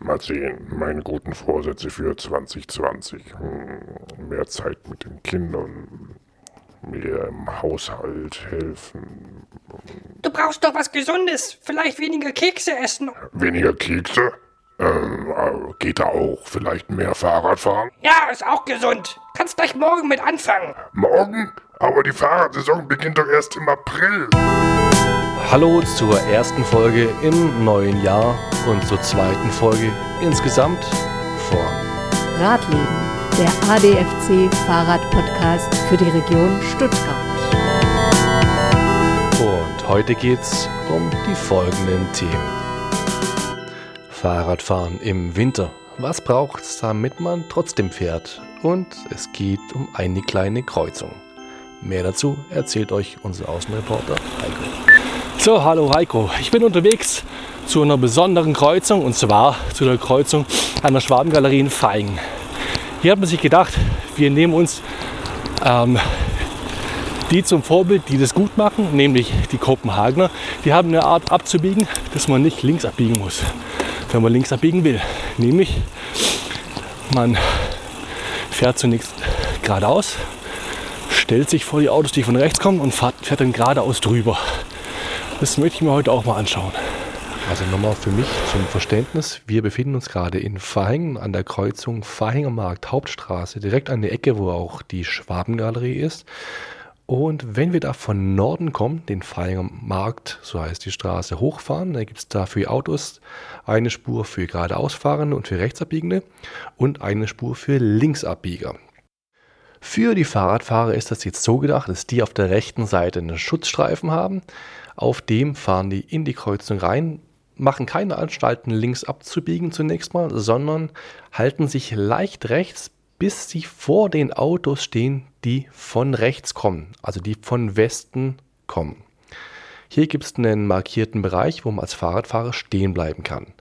Mal sehen, meine guten Vorsätze für 2020. Hm, mehr Zeit mit den Kindern, mehr im Haushalt helfen. Du brauchst doch was Gesundes. Vielleicht weniger Kekse essen. Weniger Kekse? Ähm, äh, geht da auch vielleicht mehr Fahrrad fahren? Ja, ist auch gesund. Kannst gleich morgen mit anfangen. Morgen? Aber die Fahrradsaison beginnt doch erst im April. Hallo zur ersten Folge im neuen Jahr und zur zweiten Folge insgesamt vor. Radleben, der ADFC Fahrrad-Podcast für die Region Stuttgart. Und heute geht's um die folgenden Themen. Fahrradfahren im Winter. Was braucht's, damit man trotzdem fährt? Und es geht um eine kleine Kreuzung. Mehr dazu erzählt euch unser Außenreporter Heiko. So, hallo Heiko. Ich bin unterwegs zu einer besonderen Kreuzung und zwar zu der Kreuzung an der Schwabengalerie in Feingen. Hier hat man sich gedacht, wir nehmen uns ähm, die zum Vorbild, die das gut machen, nämlich die Kopenhagener. Die haben eine Art abzubiegen, dass man nicht links abbiegen muss, wenn man links abbiegen will. Nämlich, man fährt zunächst geradeaus, stellt sich vor die Autos, die von rechts kommen und fährt, fährt dann geradeaus drüber. Das möchte ich mir heute auch mal anschauen. Also nochmal für mich zum Verständnis. Wir befinden uns gerade in Verhängen an der Kreuzung Markt Hauptstraße, direkt an der Ecke, wo auch die Schwabengalerie ist. Und wenn wir da von Norden kommen, den Markt, so heißt die Straße, hochfahren, dann gibt es da für Autos eine Spur für geradeausfahrende und für Rechtsabbiegende und eine Spur für Linksabbieger. Für die Fahrradfahrer ist das jetzt so gedacht, dass die auf der rechten Seite einen Schutzstreifen haben. Auf dem fahren die in die Kreuzung rein, machen keine Anstalten, links abzubiegen zunächst mal, sondern halten sich leicht rechts, bis sie vor den Autos stehen, die von rechts kommen, also die von Westen kommen. Hier gibt es einen markierten Bereich, wo man als Fahrradfahrer stehen bleiben kann.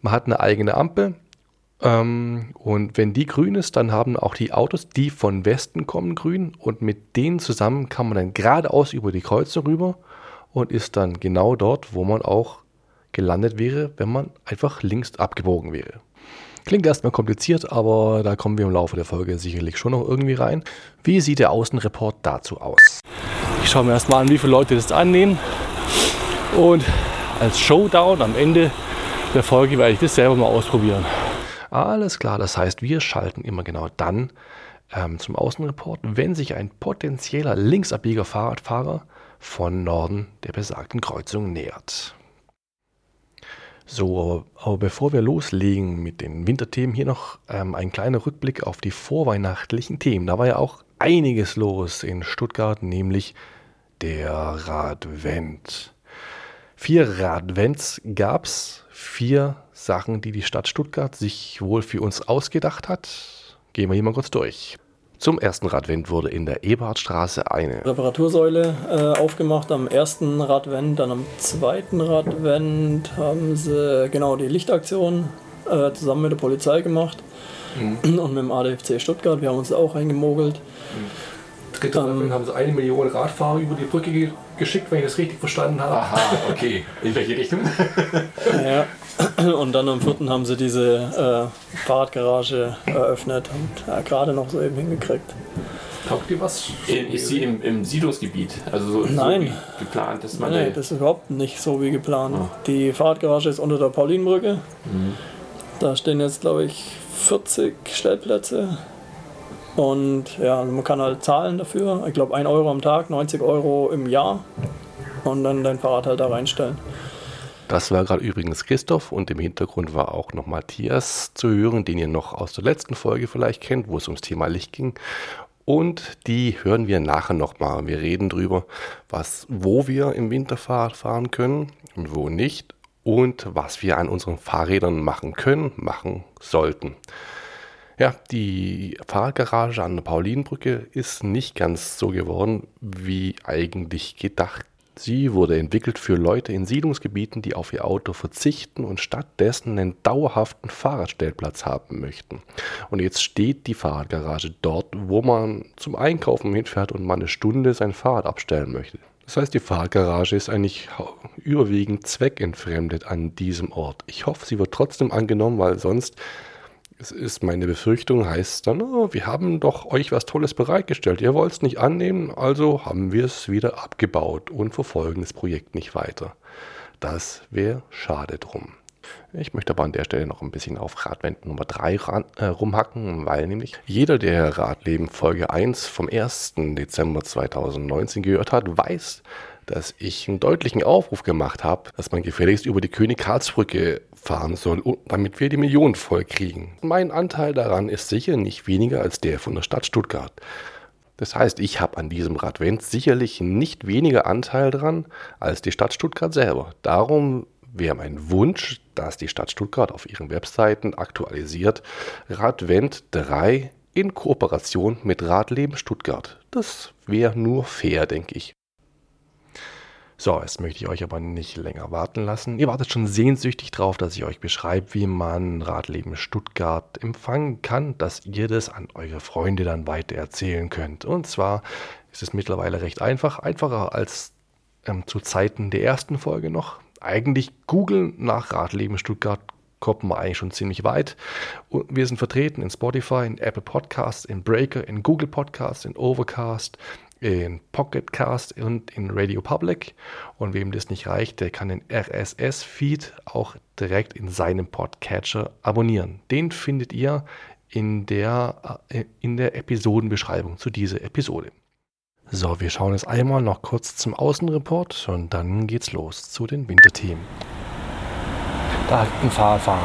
Man hat eine eigene Ampel, ähm, und wenn die grün ist, dann haben auch die Autos, die von Westen kommen, grün. Und mit denen zusammen kann man dann geradeaus über die Kreuzung rüber und ist dann genau dort, wo man auch gelandet wäre, wenn man einfach links abgebogen wäre. Klingt erstmal kompliziert, aber da kommen wir im Laufe der Folge sicherlich schon noch irgendwie rein. Wie sieht der Außenreport dazu aus? Ich schaue mir erstmal an, wie viele Leute das annehmen. Und als Showdown am Ende der Folge werde ich das selber mal ausprobieren. Alles klar, das heißt, wir schalten immer genau dann ähm, zum Außenreport, wenn sich ein potenzieller linksabbieger Fahrradfahrer von Norden der besagten Kreuzung nähert. So, aber bevor wir loslegen mit den Winterthemen, hier noch ähm, ein kleiner Rückblick auf die vorweihnachtlichen Themen. Da war ja auch einiges los in Stuttgart, nämlich der Radvent. Vier Radvents gab es, vier Sachen, die die Stadt Stuttgart sich wohl für uns ausgedacht hat. Gehen wir hier mal kurz durch. Zum ersten Radvent wurde in der Eberhardstraße eine Reparatursäule äh, aufgemacht am ersten Radvent, dann am zweiten Radvent haben sie genau die Lichtaktion äh, zusammen mit der Polizei gemacht mhm. und mit dem ADFC Stuttgart. Wir haben uns auch eingemogelt. Mhm dritte ähm, haben sie eine Million Radfahrer über die Brücke ge geschickt, wenn ich das richtig verstanden habe. Aha, okay. In welche Richtung? ja. Und dann am vierten haben sie diese äh, Fahrradgarage eröffnet und äh, gerade noch so eben hingekriegt. Taugt dir was? Ist sie im, im Siedlungsgebiet? Also so, Nein. So geplant, dass man. Nein, das ist überhaupt nicht so wie geplant. Oh. Die Fahrradgarage ist unter der Paulinbrücke. Mhm. Da stehen jetzt, glaube ich, 40 Stellplätze. Und ja, also man kann halt zahlen dafür. Ich glaube 1 Euro am Tag, 90 Euro im Jahr. Und dann dein Fahrrad halt da reinstellen. Das war gerade übrigens Christoph und im Hintergrund war auch noch Matthias zu hören, den ihr noch aus der letzten Folge vielleicht kennt, wo es ums Thema Licht ging. Und die hören wir nachher nochmal. Wir reden drüber, was, wo wir im Winterfahrrad fahren können und wo nicht und was wir an unseren Fahrrädern machen können, machen sollten. Ja, die Fahrradgarage an der Paulinenbrücke ist nicht ganz so geworden, wie eigentlich gedacht. Sie wurde entwickelt für Leute in Siedlungsgebieten, die auf ihr Auto verzichten und stattdessen einen dauerhaften Fahrradstellplatz haben möchten. Und jetzt steht die Fahrradgarage dort, wo man zum Einkaufen hinfährt und mal eine Stunde sein Fahrrad abstellen möchte. Das heißt, die Fahrgarage ist eigentlich überwiegend zweckentfremdet an diesem Ort. Ich hoffe, sie wird trotzdem angenommen, weil sonst es ist meine Befürchtung, heißt dann, oh, wir haben doch euch was Tolles bereitgestellt. Ihr wollt es nicht annehmen, also haben wir es wieder abgebaut und verfolgen das Projekt nicht weiter. Das wäre schade drum. Ich möchte aber an der Stelle noch ein bisschen auf Radwend Nummer 3 äh, rumhacken, weil nämlich jeder, der Radleben Folge 1 vom 1. Dezember 2019 gehört hat, weiß, dass ich einen deutlichen Aufruf gemacht habe, dass man gefälligst über die König-Karlsbrücke fahren soll, damit wir die Millionen voll kriegen. Mein Anteil daran ist sicher nicht weniger als der von der Stadt Stuttgart. Das heißt, ich habe an diesem Radvent sicherlich nicht weniger Anteil dran als die Stadt Stuttgart selber. Darum wäre mein Wunsch, dass die Stadt Stuttgart auf ihren Webseiten aktualisiert Radvent 3 in Kooperation mit Radleben Stuttgart. Das wäre nur fair, denke ich. So, jetzt möchte ich euch aber nicht länger warten lassen. Ihr wartet schon sehnsüchtig drauf, dass ich euch beschreibe, wie man Radleben Stuttgart empfangen kann, dass ihr das an eure Freunde dann weiter erzählen könnt. Und zwar ist es mittlerweile recht einfach, einfacher als ähm, zu Zeiten der ersten Folge noch. Eigentlich googeln nach Radleben Stuttgart kommt man eigentlich schon ziemlich weit. Und wir sind vertreten in Spotify, in Apple Podcasts, in Breaker, in Google Podcasts, in Overcast, in Pocket Cast und in Radio Public. Und wem das nicht reicht, der kann den RSS-Feed auch direkt in seinem Podcatcher abonnieren. Den findet ihr in der, äh, in der Episodenbeschreibung zu dieser Episode. So, wir schauen jetzt einmal noch kurz zum Außenreport und dann geht's los zu den Winterthemen. Da hat ein Fahrfahrer,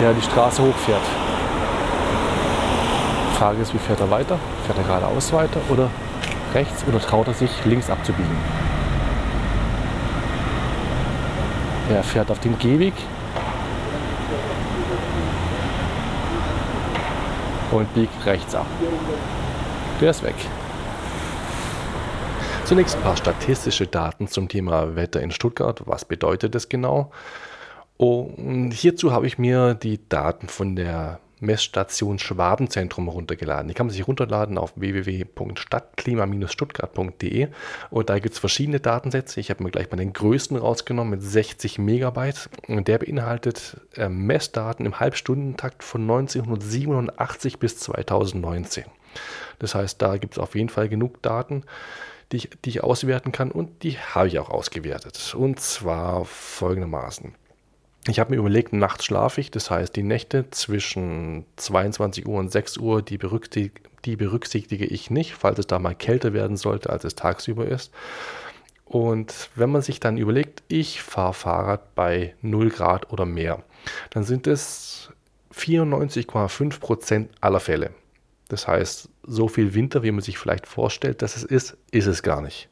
der die Straße hochfährt. Die Frage ist, wie fährt er weiter? Fährt er geradeaus weiter oder rechts oder traut er sich links abzubiegen. Er fährt auf dem Gehweg und biegt rechts ab. Der ist weg. Zunächst ein paar statistische Daten zum Thema Wetter in Stuttgart. Was bedeutet das genau? Und hierzu habe ich mir die Daten von der Messstation Schwabenzentrum runtergeladen. Die kann man sich runterladen auf www.stadtklima-stuttgart.de und da gibt es verschiedene Datensätze. Ich habe mir gleich mal den größten rausgenommen mit 60 Megabyte und der beinhaltet äh, Messdaten im Halbstundentakt von 1987 bis 2019. Das heißt, da gibt es auf jeden Fall genug Daten, die ich, die ich auswerten kann und die habe ich auch ausgewertet. Und zwar folgendermaßen. Ich habe mir überlegt, nachts schlafe ich, das heißt die Nächte zwischen 22 Uhr und 6 Uhr, die, berücksichtige, die berücksichtige ich nicht, falls es da mal kälter werden sollte, als es tagsüber ist. Und wenn man sich dann überlegt, ich fahre Fahrrad bei 0 Grad oder mehr, dann sind es 94,5 Prozent aller Fälle. Das heißt, so viel Winter, wie man sich vielleicht vorstellt, dass es ist, ist es gar nicht.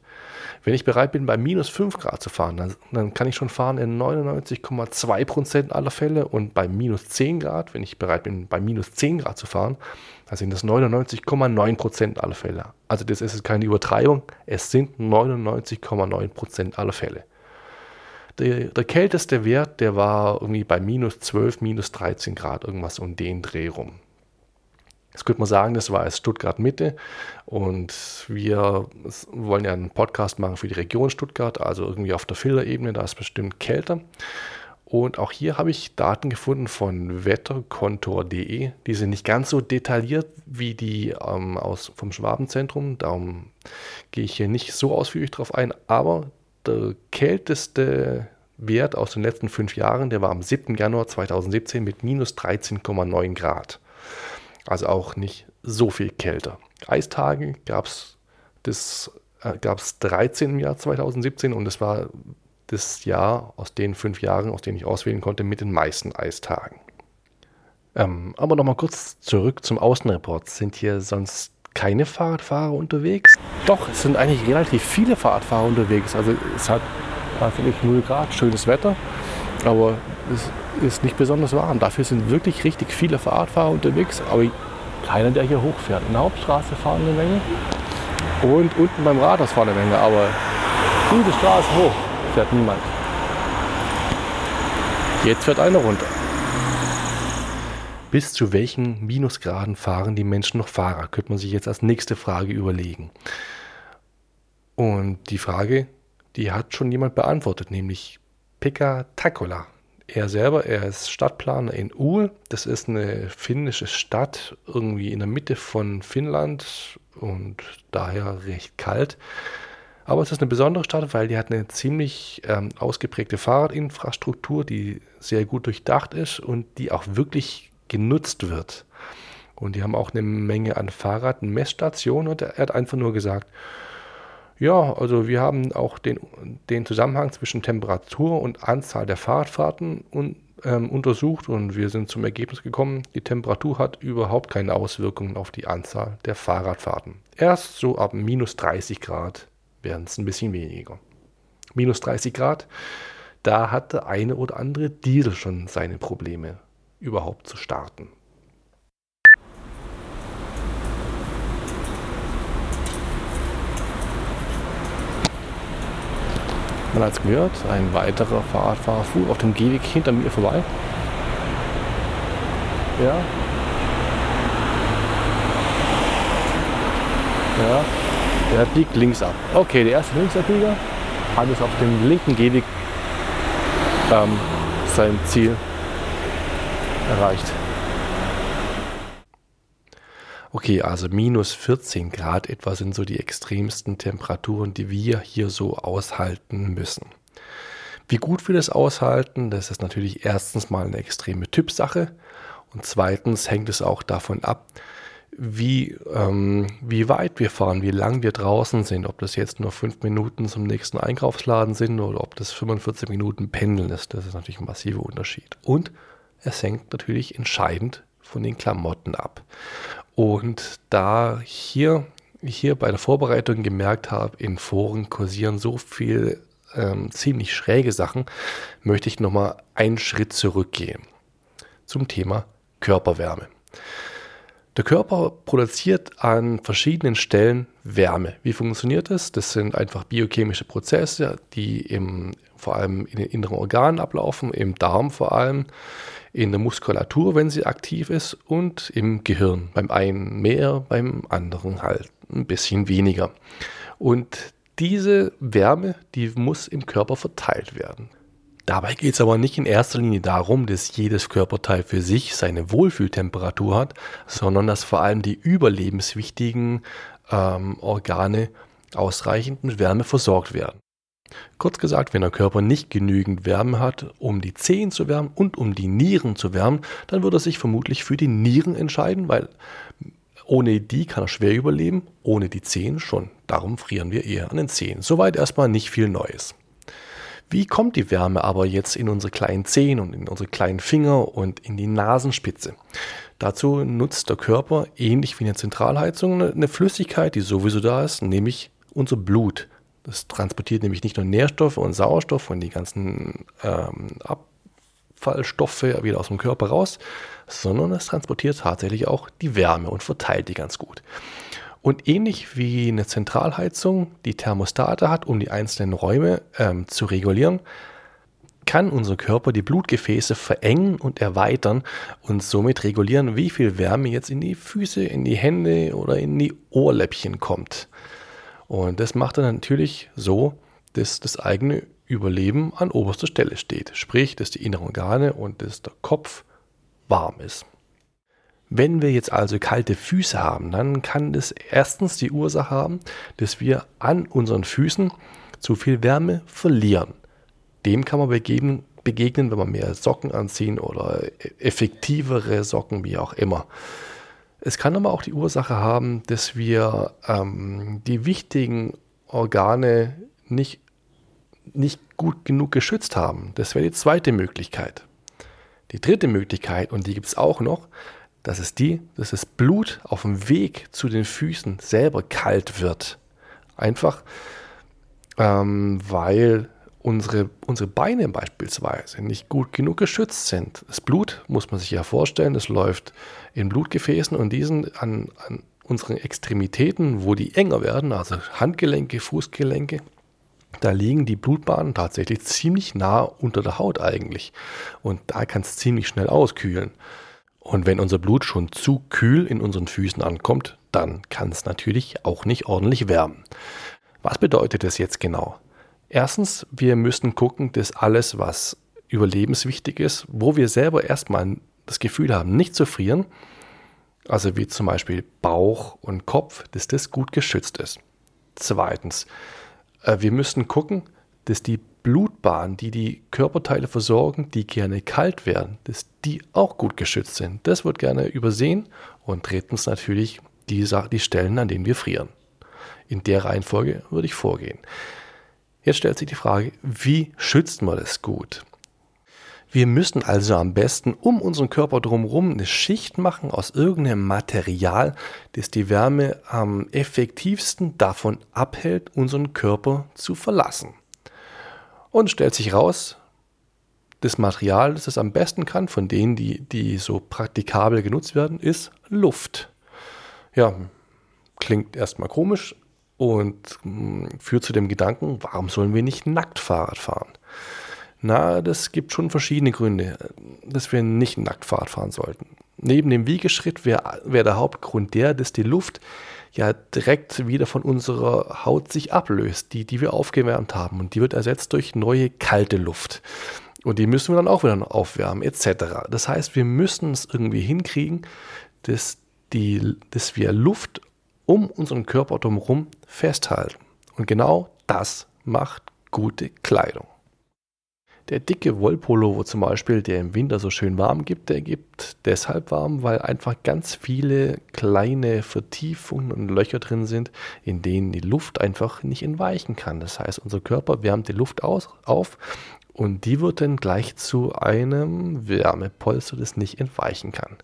Wenn ich bereit bin, bei minus 5 Grad zu fahren, dann, dann kann ich schon fahren in 99,2% aller Fälle und bei minus 10 Grad, wenn ich bereit bin, bei minus 10 Grad zu fahren, dann sind das 99,9% aller Fälle. Also das ist keine Übertreibung, es sind 99,9% aller Fälle. Der, der, kälteste Wert, der war irgendwie bei minus 12, minus 13 Grad, irgendwas um den Dreh rum. Das könnte man sagen, das war jetzt Stuttgart Mitte und wir wollen ja einen Podcast machen für die Region Stuttgart, also irgendwie auf der Filterebene, da ist bestimmt kälter. Und auch hier habe ich Daten gefunden von wetterkontor.de. Die sind nicht ganz so detailliert wie die ähm, aus, vom Schwabenzentrum. Darum gehe ich hier nicht so ausführlich drauf ein. Aber der kälteste Wert aus den letzten fünf Jahren, der war am 7. Januar 2017 mit minus 13,9 Grad. Also auch nicht so viel kälter. Eistage gab es äh, 13 im Jahr 2017 und es war das Jahr aus den fünf Jahren, aus denen ich auswählen konnte, mit den meisten Eistagen. Ähm, aber nochmal kurz zurück zum Außenreport. Sind hier sonst keine Fahrradfahrer unterwegs? Doch, es sind eigentlich relativ viele Fahrradfahrer unterwegs. Also es hat natürlich 0 Grad, schönes Wetter, aber es ist nicht besonders warm. Dafür sind wirklich richtig viele Fahrradfahrer unterwegs, aber keiner, der hier hochfährt. In der Hauptstraße fahren eine Menge und unten beim Rathaus fahren eine Menge, aber diese Straße hoch fährt niemand. Jetzt fährt einer runter. Bis zu welchen Minusgraden fahren die Menschen noch Fahrrad? Könnte man sich jetzt als nächste Frage überlegen. Und die Frage, die hat schon jemand beantwortet, nämlich Pekka Takola. Er selber, er ist Stadtplaner in Uhl. Das ist eine finnische Stadt, irgendwie in der Mitte von Finnland und daher recht kalt. Aber es ist eine besondere Stadt, weil die hat eine ziemlich ähm, ausgeprägte Fahrradinfrastruktur, die sehr gut durchdacht ist und die auch wirklich genutzt wird. Und die haben auch eine Menge an Fahrradmessstationen und er hat einfach nur gesagt, ja, also wir haben auch den, den Zusammenhang zwischen Temperatur und Anzahl der Fahrradfahrten un, ähm, untersucht und wir sind zum Ergebnis gekommen, die Temperatur hat überhaupt keine Auswirkungen auf die Anzahl der Fahrradfahrten. Erst so ab minus 30 Grad werden es ein bisschen weniger. Minus 30 Grad, da hat der eine oder andere Diesel schon seine Probleme überhaupt zu starten. Man hat es gehört, ein weiterer Fahrradfahrer fuhr auf dem Gehweg hinter mir vorbei. Ja. Ja, der biegt links ab. Okay, der erste Linksabbieger hat es auf dem linken Gehweg ähm, sein Ziel erreicht. Okay, also minus 14 Grad etwa sind so die extremsten Temperaturen, die wir hier so aushalten müssen. Wie gut wir das aushalten, das ist natürlich erstens mal eine extreme Typsache und zweitens hängt es auch davon ab, wie, ähm, wie weit wir fahren, wie lang wir draußen sind, ob das jetzt nur fünf Minuten zum nächsten Einkaufsladen sind oder ob das 45 Minuten Pendeln ist. Das ist natürlich ein massiver Unterschied. Und es hängt natürlich entscheidend von den Klamotten ab. Und da hier, hier bei der Vorbereitung gemerkt habe, in Foren kursieren so viel ähm, ziemlich schräge Sachen, möchte ich nochmal einen Schritt zurückgehen zum Thema Körperwärme. Der Körper produziert an verschiedenen Stellen Wärme. Wie funktioniert das? Das sind einfach biochemische Prozesse, die im, vor allem in den inneren Organen ablaufen, im Darm vor allem, in der Muskulatur, wenn sie aktiv ist, und im Gehirn. Beim einen mehr, beim anderen halt ein bisschen weniger. Und diese Wärme, die muss im Körper verteilt werden. Dabei geht es aber nicht in erster Linie darum, dass jedes Körperteil für sich seine Wohlfühltemperatur hat, sondern dass vor allem die überlebenswichtigen ähm, Organe ausreichend mit Wärme versorgt werden. Kurz gesagt, wenn der Körper nicht genügend Wärme hat, um die Zehen zu wärmen und um die Nieren zu wärmen, dann wird er sich vermutlich für die Nieren entscheiden, weil ohne die kann er schwer überleben, ohne die Zehen schon. Darum frieren wir eher an den Zehen. Soweit erstmal nicht viel Neues. Wie kommt die Wärme aber jetzt in unsere kleinen Zehen und in unsere kleinen Finger und in die Nasenspitze? Dazu nutzt der Körper, ähnlich wie eine Zentralheizung, eine Flüssigkeit, die sowieso da ist, nämlich unser Blut. Das transportiert nämlich nicht nur Nährstoffe und Sauerstoff und die ganzen ähm, Abfallstoffe wieder aus dem Körper raus, sondern es transportiert tatsächlich auch die Wärme und verteilt die ganz gut. Und ähnlich wie eine Zentralheizung die Thermostate hat, um die einzelnen Räume ähm, zu regulieren, kann unser Körper die Blutgefäße verengen und erweitern und somit regulieren, wie viel Wärme jetzt in die Füße, in die Hände oder in die Ohrläppchen kommt. Und das macht dann natürlich so, dass das eigene Überleben an oberster Stelle steht. Sprich, dass die inneren Organe und dass der Kopf warm ist. Wenn wir jetzt also kalte Füße haben, dann kann das erstens die Ursache haben, dass wir an unseren Füßen zu viel Wärme verlieren. Dem kann man begegnen, begegnen wenn wir mehr Socken anziehen oder effektivere Socken, wie auch immer. Es kann aber auch die Ursache haben, dass wir ähm, die wichtigen Organe nicht, nicht gut genug geschützt haben. Das wäre die zweite Möglichkeit. Die dritte Möglichkeit, und die gibt es auch noch, das ist die, dass das Blut auf dem Weg zu den Füßen selber kalt wird. Einfach ähm, weil unsere, unsere Beine beispielsweise nicht gut genug geschützt sind. Das Blut, muss man sich ja vorstellen, das läuft in Blutgefäßen und diesen an, an unseren Extremitäten, wo die enger werden, also Handgelenke, Fußgelenke, da liegen die Blutbahnen tatsächlich ziemlich nah unter der Haut eigentlich. Und da kann es ziemlich schnell auskühlen. Und wenn unser Blut schon zu kühl in unseren Füßen ankommt, dann kann es natürlich auch nicht ordentlich wärmen. Was bedeutet das jetzt genau? Erstens, wir müssen gucken, dass alles, was überlebenswichtig ist, wo wir selber erstmal das Gefühl haben, nicht zu frieren, also wie zum Beispiel Bauch und Kopf, dass das gut geschützt ist. Zweitens, äh, wir müssen gucken, dass die Blutbahnen, die die Körperteile versorgen, die gerne kalt werden, dass die auch gut geschützt sind. Das wird gerne übersehen und drittens natürlich die, die Stellen, an denen wir frieren. In der Reihenfolge würde ich vorgehen. Jetzt stellt sich die Frage, wie schützt man das gut? Wir müssen also am besten um unseren Körper drumherum eine Schicht machen aus irgendeinem Material, das die Wärme am effektivsten davon abhält, unseren Körper zu verlassen. Und stellt sich raus, das Material, das es am besten kann, von denen, die, die so praktikabel genutzt werden, ist Luft. Ja, klingt erstmal komisch und hm, führt zu dem Gedanken, warum sollen wir nicht nackt Fahrrad fahren? Na, das gibt schon verschiedene Gründe, dass wir nicht nackt Fahrrad fahren sollten. Neben dem Wiegeschritt wäre wär der Hauptgrund der, dass die Luft ja direkt wieder von unserer Haut sich ablöst, die, die wir aufgewärmt haben. Und die wird ersetzt durch neue kalte Luft. Und die müssen wir dann auch wieder aufwärmen, etc. Das heißt, wir müssen es irgendwie hinkriegen, dass, die, dass wir Luft um unseren Körper drumherum festhalten. Und genau das macht gute Kleidung. Der dicke Wollpullover zum Beispiel, der im Winter so schön warm gibt, der gibt deshalb warm, weil einfach ganz viele kleine Vertiefungen und Löcher drin sind, in denen die Luft einfach nicht entweichen kann. Das heißt, unser Körper wärmt die Luft aus, auf und die wird dann gleich zu einem Wärmepolster, das nicht entweichen kann.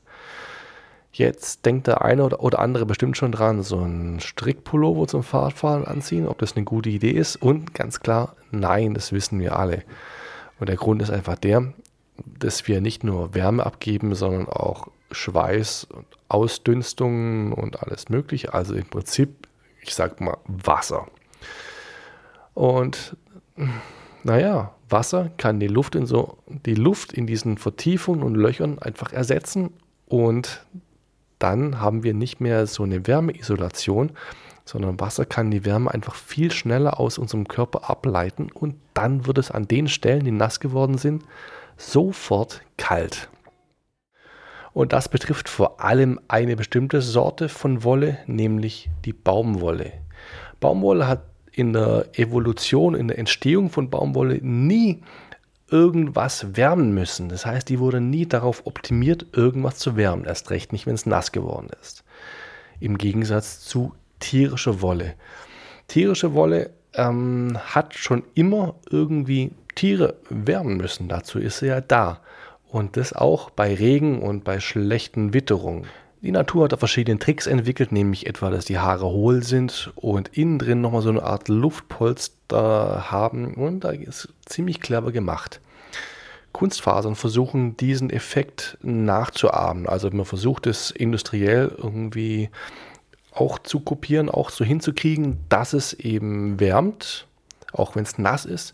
Jetzt denkt der eine oder andere bestimmt schon dran, so ein Strickpullover zum Fahrradfahren anziehen, ob das eine gute Idee ist. Und ganz klar, nein, das wissen wir alle. Und der Grund ist einfach der, dass wir nicht nur Wärme abgeben, sondern auch Schweiß und Ausdünstungen und alles Mögliche. Also im Prinzip, ich sag mal, Wasser. Und naja, Wasser kann die Luft in so die Luft in diesen Vertiefungen und Löchern einfach ersetzen und dann haben wir nicht mehr so eine Wärmeisolation, sondern Wasser kann die Wärme einfach viel schneller aus unserem Körper ableiten und dann wird es an den Stellen, die nass geworden sind, sofort kalt. Und das betrifft vor allem eine bestimmte Sorte von Wolle, nämlich die Baumwolle. Baumwolle hat in der Evolution, in der Entstehung von Baumwolle nie irgendwas wärmen müssen. Das heißt, die wurde nie darauf optimiert, irgendwas zu wärmen. Erst recht nicht, wenn es nass geworden ist. Im Gegensatz zu tierische Wolle. Tierische Wolle ähm, hat schon immer irgendwie Tiere wärmen müssen. Dazu ist sie ja da. Und das auch bei Regen und bei schlechten Witterungen. Die Natur hat da verschiedene Tricks entwickelt, nämlich etwa, dass die Haare hohl sind und innen drin nochmal so eine Art Luftpolster haben. Und da ist ziemlich clever gemacht. Kunstfasern versuchen diesen Effekt nachzuahmen. Also man versucht es industriell irgendwie auch zu kopieren, auch so hinzukriegen, dass es eben wärmt, auch wenn es nass ist.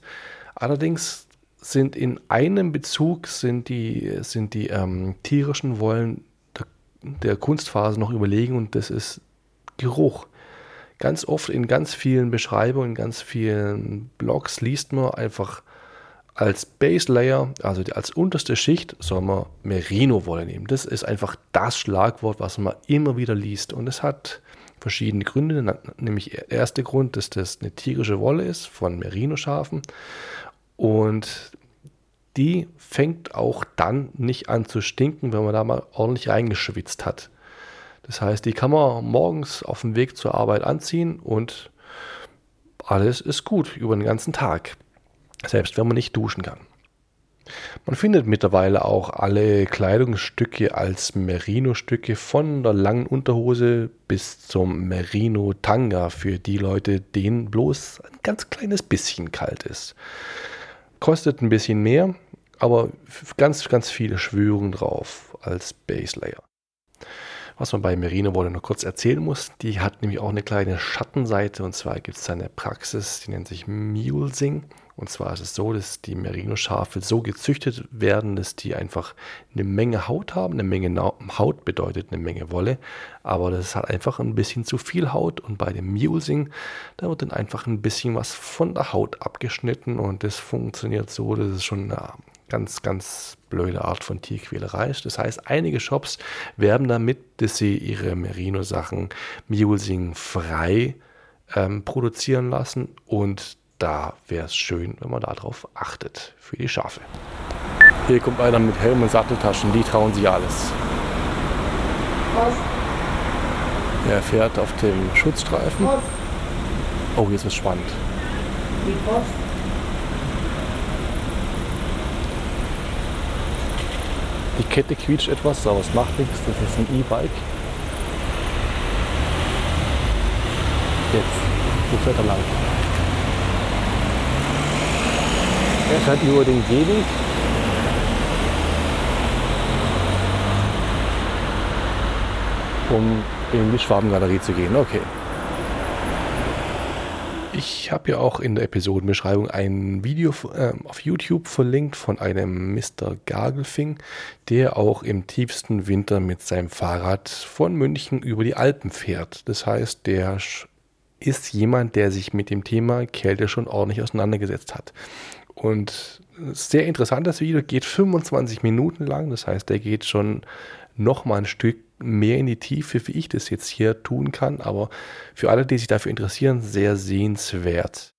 Allerdings sind in einem Bezug sind die, sind die ähm, tierischen Wollen der, Kunstphase noch überlegen und das ist Geruch. Ganz oft in ganz vielen Beschreibungen, in ganz vielen Blogs liest man einfach als Base Layer, also als unterste Schicht, soll man Merino-Wolle nehmen. Das ist einfach das Schlagwort, was man immer wieder liest. Und es hat verschiedene Gründe. Nämlich der erste Grund, dass das eine tierische Wolle ist von Merino-Schafen. Und die fängt auch dann nicht an zu stinken, wenn man da mal ordentlich reingeschwitzt hat. Das heißt, die kann man morgens auf dem Weg zur Arbeit anziehen und alles ist gut über den ganzen Tag. Selbst wenn man nicht duschen kann. Man findet mittlerweile auch alle Kleidungsstücke als Merino-Stücke von der langen Unterhose bis zum Merino-Tanga für die Leute, denen bloß ein ganz kleines bisschen kalt ist. Kostet ein bisschen mehr, aber ganz, ganz viele schwören drauf als Base Layer. Was man bei Merino-Wolle noch kurz erzählen muss, die hat nämlich auch eine kleine Schattenseite und zwar gibt es eine Praxis, die nennt sich Mulesing Und zwar ist es so, dass die Merino-Schafe so gezüchtet werden, dass die einfach eine Menge Haut haben. Eine Menge Haut bedeutet eine Menge Wolle, aber das ist halt einfach ein bisschen zu viel Haut. Und bei dem Mulesing, da wird dann einfach ein bisschen was von der Haut abgeschnitten und das funktioniert so, dass es schon eine ganz, ganz blöde Art von Tierquälerei ist. Das heißt, einige Shops werben damit, dass sie ihre Merino-Sachen Mulesing frei ähm, produzieren lassen und da wäre es schön, wenn man darauf achtet für die Schafe. Hier kommt einer mit Helm und Satteltaschen, die trauen sich alles. Er fährt auf dem Schutzstreifen. Oh, hier ist es spannend. Die Kette quietscht etwas, aber es macht nichts. Das ist ein E-Bike. Jetzt, wo fährt er lang? Er fährt über den Gehweg. um in die Schwabengalerie zu gehen. Okay. Ich habe ja auch in der Episodenbeschreibung ein Video äh, auf YouTube verlinkt von einem Mr. Gagelfing, der auch im tiefsten Winter mit seinem Fahrrad von München über die Alpen fährt. Das heißt, der ist jemand, der sich mit dem Thema Kälte schon ordentlich auseinandergesetzt hat. Und sehr interessantes Video, geht 25 Minuten lang, das heißt, der geht schon noch mal ein Stück mehr in die Tiefe, wie ich das jetzt hier tun kann, aber für alle, die sich dafür interessieren, sehr sehenswert.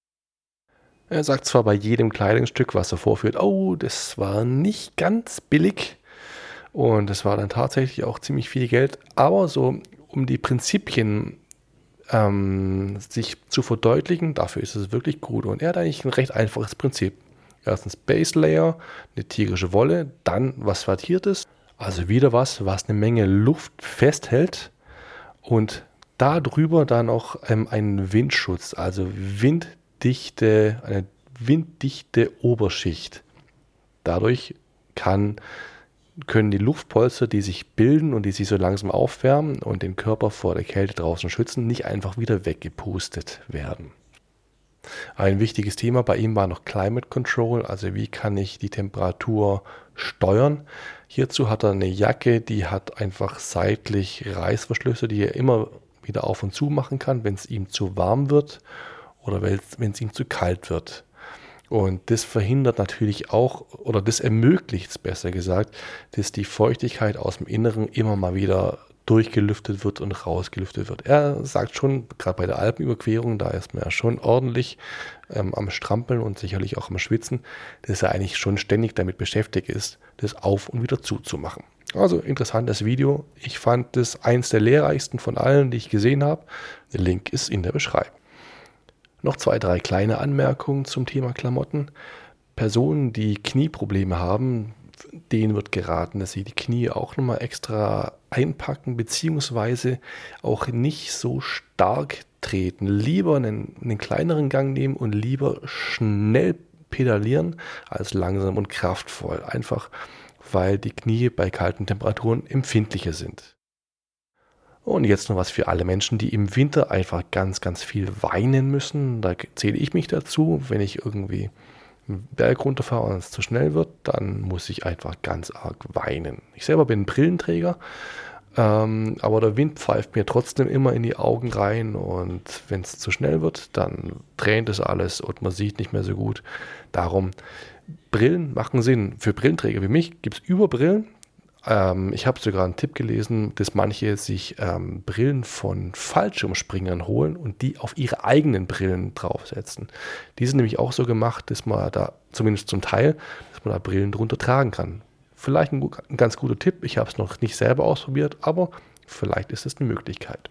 Er sagt zwar bei jedem Kleidungsstück, was er vorführt, oh, das war nicht ganz billig. Und das war dann tatsächlich auch ziemlich viel Geld, aber so um die Prinzipien ähm, sich zu verdeutlichen, dafür ist es wirklich gut. Und er hat eigentlich ein recht einfaches Prinzip. Erstens Base Layer, eine tierische Wolle, dann was Wattiertes, also wieder was, was eine Menge Luft festhält und darüber dann auch ähm, einen Windschutz, also winddichte, eine winddichte Oberschicht. Dadurch kann, können die Luftpolster, die sich bilden und die sich so langsam aufwärmen und den Körper vor der Kälte draußen schützen, nicht einfach wieder weggepustet werden. Ein wichtiges Thema bei ihm war noch Climate Control, also wie kann ich die Temperatur steuern. Hierzu hat er eine Jacke, die hat einfach seitlich Reißverschlüsse, die er immer wieder auf und zu machen kann, wenn es ihm zu warm wird oder wenn es ihm zu kalt wird. Und das verhindert natürlich auch, oder das ermöglicht es besser gesagt, dass die Feuchtigkeit aus dem Inneren immer mal wieder durchgelüftet wird und rausgelüftet wird. Er sagt schon, gerade bei der Alpenüberquerung, da ist man ja schon ordentlich ähm, am Strampeln und sicherlich auch am Schwitzen, dass er eigentlich schon ständig damit beschäftigt ist, das auf und wieder zuzumachen. Also interessantes Video. Ich fand das eins der lehrreichsten von allen, die ich gesehen habe. Der Link ist in der Beschreibung. Noch zwei, drei kleine Anmerkungen zum Thema Klamotten. Personen, die Knieprobleme haben, denen wird geraten, dass sie die Knie auch nochmal extra einpacken, beziehungsweise auch nicht so stark treten. Lieber einen, einen kleineren Gang nehmen und lieber schnell pedalieren als langsam und kraftvoll. Einfach weil die Knie bei kalten Temperaturen empfindlicher sind. Und jetzt noch was für alle Menschen, die im Winter einfach ganz, ganz viel weinen müssen. Da zähle ich mich dazu, wenn ich irgendwie Berg runterfahre und es zu schnell wird, dann muss ich einfach ganz arg weinen. Ich selber bin Brillenträger, ähm, aber der Wind pfeift mir trotzdem immer in die Augen rein und wenn es zu schnell wird, dann tränt es alles und man sieht nicht mehr so gut. Darum, Brillen machen Sinn. Für Brillenträger wie mich gibt es Überbrillen, ähm, ich habe sogar einen Tipp gelesen, dass manche sich ähm, Brillen von Fallschirmspringern holen und die auf ihre eigenen Brillen draufsetzen. Die sind nämlich auch so gemacht, dass man da, zumindest zum Teil, dass man da Brillen drunter tragen kann. Vielleicht ein, ein ganz guter Tipp. Ich habe es noch nicht selber ausprobiert, aber vielleicht ist es eine Möglichkeit.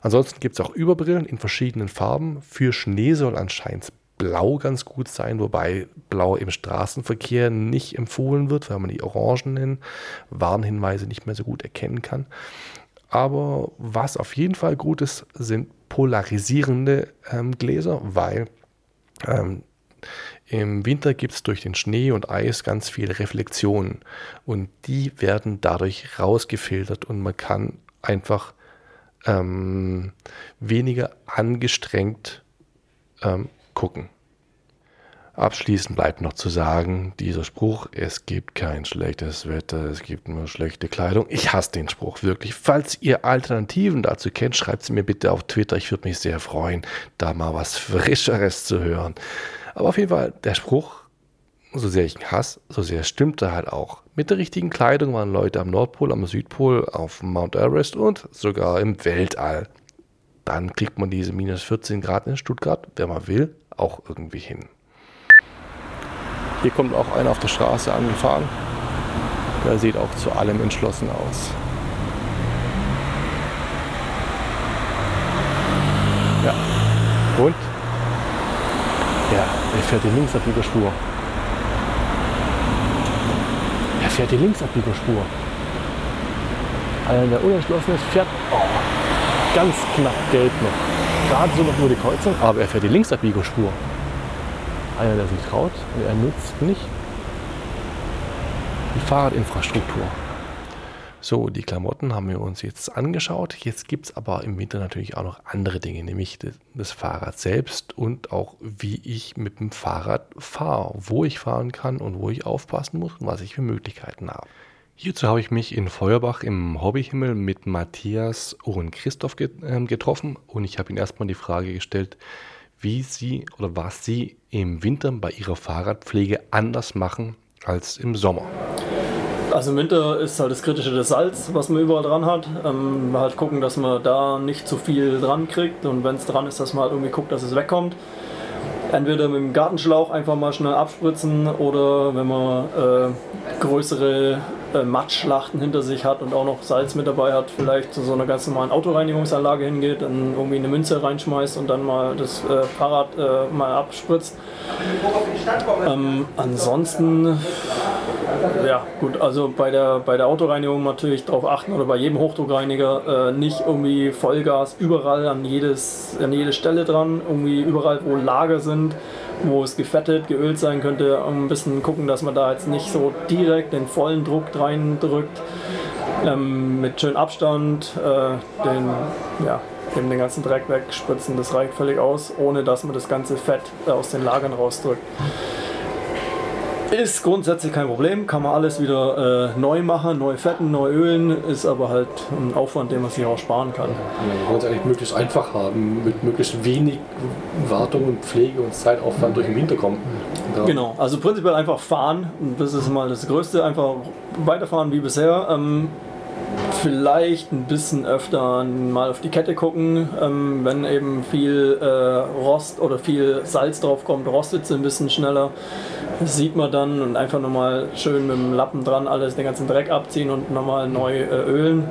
Ansonsten gibt es auch Überbrillen in verschiedenen Farben. Für Schnee soll anscheinend Blau ganz gut sein, wobei Blau im Straßenverkehr nicht empfohlen wird, weil man die orangenen Warnhinweise nicht mehr so gut erkennen kann. Aber was auf jeden Fall gut ist, sind polarisierende ähm, Gläser, weil ähm, im Winter gibt es durch den Schnee und Eis ganz viele Reflexionen und die werden dadurch rausgefiltert und man kann einfach ähm, weniger angestrengt ähm, gucken. Abschließend bleibt noch zu sagen, dieser Spruch, es gibt kein schlechtes Wetter, es gibt nur schlechte Kleidung. Ich hasse den Spruch wirklich. Falls ihr Alternativen dazu kennt, schreibt sie mir bitte auf Twitter. Ich würde mich sehr freuen, da mal was Frischeres zu hören. Aber auf jeden Fall, der Spruch, so sehr ich ihn hasse, so sehr stimmt er halt auch. Mit der richtigen Kleidung waren Leute am Nordpol, am Südpol, auf Mount Everest und sogar im Weltall. Dann kriegt man diese minus 14 Grad in Stuttgart, wenn man will, auch irgendwie hin. Hier kommt auch einer auf der Straße angefahren. Der sieht auch zu allem entschlossen aus. Ja. Und? Ja, er fährt hier links Spur. Er fährt hier links Spur. Einer, der unentschlossen ist, fährt oh, ganz knapp gelb noch. Gerade so noch nur die Kreuzung, aber er fährt die Linksabbiegerspur. Einer, der sich traut und er nutzt nicht die Fahrradinfrastruktur. So, die Klamotten haben wir uns jetzt angeschaut. Jetzt gibt es aber im Winter natürlich auch noch andere Dinge, nämlich das Fahrrad selbst und auch wie ich mit dem Fahrrad fahre, wo ich fahren kann und wo ich aufpassen muss und was ich für Möglichkeiten habe. Hierzu habe ich mich in Feuerbach im Hobbyhimmel mit Matthias und Christoph ähm, getroffen und ich habe ihnen erstmal die Frage gestellt, wie sie oder was sie im Winter bei ihrer Fahrradpflege anders machen als im Sommer. Also im Winter ist halt das Kritische das Salz, was man überall dran hat. Ähm, halt gucken, dass man da nicht zu viel dran kriegt und wenn es dran ist, dass man halt irgendwie guckt, dass es wegkommt. Entweder mit dem Gartenschlauch einfach mal schnell abspritzen oder wenn man äh, größere äh, Matschschlachten hinter sich hat und auch noch Salz mit dabei hat, vielleicht zu so einer ganz normalen Autoreinigungsanlage hingeht, dann irgendwie eine Münze reinschmeißt und dann mal das äh, Fahrrad äh, mal abspritzt. Ähm, ansonsten, ja gut, also bei der, bei der Autoreinigung natürlich darauf achten oder bei jedem Hochdruckreiniger äh, nicht irgendwie Vollgas überall an, jedes, an jede Stelle dran, irgendwie überall wo Lager sind wo es gefettet, geölt sein könnte, ein bisschen gucken, dass man da jetzt nicht so direkt den vollen Druck reindrückt. Ähm, mit schön Abstand äh, den, ja, den ganzen Dreck wegspritzen, das reicht völlig aus, ohne dass man das ganze Fett aus den Lagern rausdrückt. Ist grundsätzlich kein Problem, kann man alles wieder äh, neu machen, neu fetten, neu ölen, ist aber halt ein Aufwand, den man sich auch sparen kann. Ja, wollen es eigentlich möglichst einfach haben, mit möglichst wenig Wartung und Pflege und Zeitaufwand durch den Winter kommen. Da genau, also prinzipiell einfach fahren, das ist mal das Größte, einfach weiterfahren wie bisher. Ähm, vielleicht ein bisschen öfter mal auf die Kette gucken, ähm, wenn eben viel äh, Rost oder viel Salz drauf kommt, rostet sie ein bisschen schneller. Das sieht man dann und einfach nochmal schön mit dem Lappen dran alles, den ganzen Dreck abziehen und nochmal neu äh, ölen.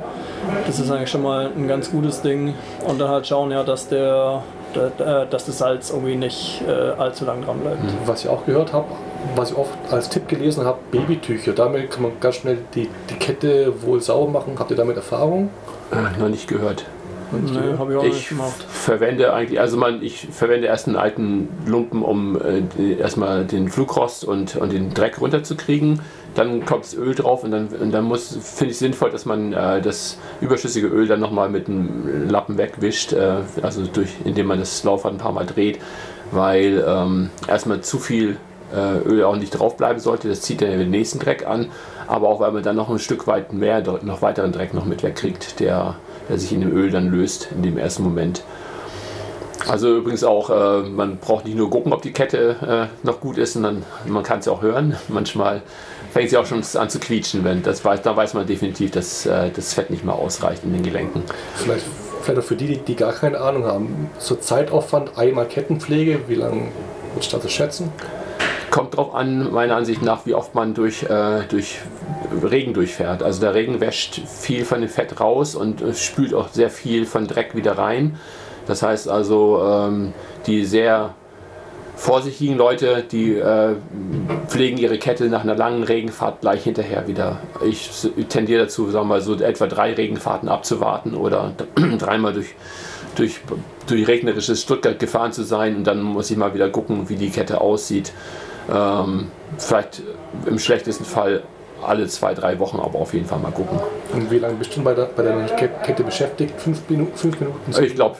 Das ist eigentlich schon mal ein ganz gutes Ding. Und dann halt schauen, ja, dass der äh, dass das Salz irgendwie nicht äh, allzu lang dran bleibt. Mhm. Was ich auch gehört habe, was ich oft als Tipp gelesen habe, Babytücher. Damit kann man ganz schnell die, die Kette wohl sauber machen. Habt ihr damit Erfahrung? Äh, noch nicht gehört. Nee, habe ich auch ich nicht gemacht. verwende eigentlich, also man, ich verwende erst einen alten Lumpen, um äh, erstmal den Flugrost und, und den Dreck runterzukriegen. Dann kommt das Öl drauf und dann, und dann muss, finde ich sinnvoll, dass man äh, das überschüssige Öl dann nochmal mit einem Lappen wegwischt, äh, also durch, indem man das Laufrad ein paar Mal dreht, weil ähm, erstmal zu viel äh, Öl auch nicht drauf bleiben sollte. Das zieht dann den nächsten Dreck an, aber auch weil man dann noch ein Stück weit mehr, noch weiteren Dreck noch mit wegkriegt, der, der sich in dem Öl dann löst in dem ersten Moment. Also übrigens auch, äh, man braucht nicht nur gucken, ob die Kette äh, noch gut ist, sondern man kann es auch hören. Manchmal fängt sie auch schon an zu quietschen, wenn das weiß, da weiß man definitiv, dass äh, das Fett nicht mehr ausreicht in den Gelenken. Vielleicht, vielleicht auch für die, die gar keine Ahnung haben, so Zeitaufwand, einmal Kettenpflege, wie lange würdest du das schätzen? Kommt drauf an, meiner Ansicht nach, wie oft man durch, äh, durch Regen durchfährt. Also der Regen wäscht viel von dem Fett raus und äh, spült auch sehr viel von Dreck wieder rein. Das heißt also, ähm, die sehr vorsichtigen Leute, die äh, pflegen ihre Kette nach einer langen Regenfahrt gleich hinterher wieder. Ich tendiere dazu, sagen wir mal, so etwa drei Regenfahrten abzuwarten oder dreimal durch, durch, durch regnerisches Stuttgart gefahren zu sein und dann muss ich mal wieder gucken, wie die Kette aussieht. Ähm, vielleicht im schlechtesten Fall alle zwei, drei Wochen, aber auf jeden Fall mal gucken. Und wie lange bist du bei, der, bei deiner Kette beschäftigt? Fünf Minuten? Fünf Minuten ich glaube,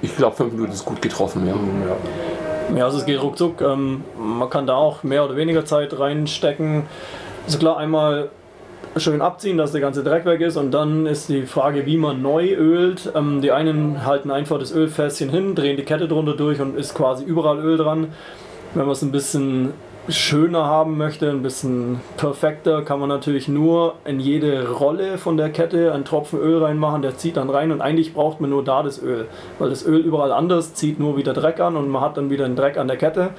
ich glaub, fünf Minuten ist gut getroffen, ja. ja. Ja, also es geht ruckzuck. Ähm, man kann da auch mehr oder weniger Zeit reinstecken. Also klar, einmal schön abziehen, dass der ganze Dreck weg ist und dann ist die Frage, wie man neu ölt. Ähm, die einen halten einfach das Ölfässchen hin, drehen die Kette drunter durch und ist quasi überall Öl dran. Wenn man es ein bisschen schöner haben möchte, ein bisschen perfekter, kann man natürlich nur in jede Rolle von der Kette einen Tropfen Öl reinmachen, der zieht dann rein und eigentlich braucht man nur da das Öl, weil das Öl überall anders zieht nur wieder Dreck an und man hat dann wieder einen Dreck an der Kette.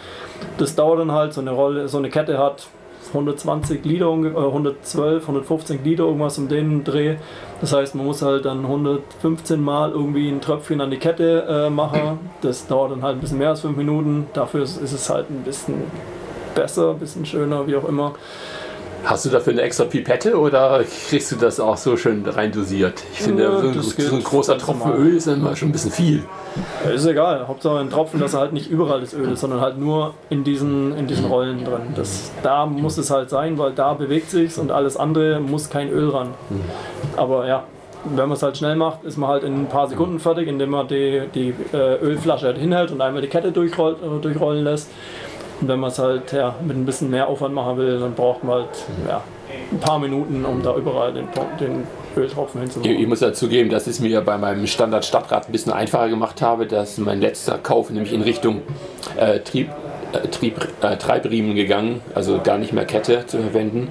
Das dauert dann halt, so eine Rolle, so eine Kette hat 120 Glieder, unge- äh, 112, 115 Glieder, irgendwas um den Dreh. Das heißt, man muss halt dann 115 Mal irgendwie ein Tröpfchen an die Kette äh, machen. Das dauert dann halt ein bisschen mehr als 5 Minuten. Dafür ist es halt ein bisschen besser, ein bisschen schöner, wie auch immer. Hast du dafür eine extra Pipette oder kriegst du das auch so schön rein dosiert? Ich finde, Ja, so, ein, so ein großer Tropfen. Öl ist immer schon ein bisschen viel. Ja, Ist egal, Hauptsache ein Tropfen, dass er halt nicht überall das Öl ist, sondern halt nur in diesen, in diesen Rollen drin. Das, da muss es halt sein, weil da bewegt sich's und alles andere muss kein Öl ran. Aber ja, wenn man es halt schnell macht, ist man halt in ein paar Sekunden fertig, indem man die, die äh, Ölflasche halt hinhält und einmal die Kette durchrollt, äh, durchrollen lässt. Und wenn man es halt ja, mit ein bisschen mehr Aufwand machen will, dann braucht man halt ja, ein paar Minuten, um da überall den, den Öltropfen Ich, hinzumachen. ich muss dazu geben, dass ich es mir bei meinem Standard Stadtrad ein bisschen einfacher gemacht habe, dass mein letzter Kauf nämlich in Richtung äh, Trieb, äh, Trieb, äh, Treibriemen gegangen, also gar nicht mehr Kette zu verwenden.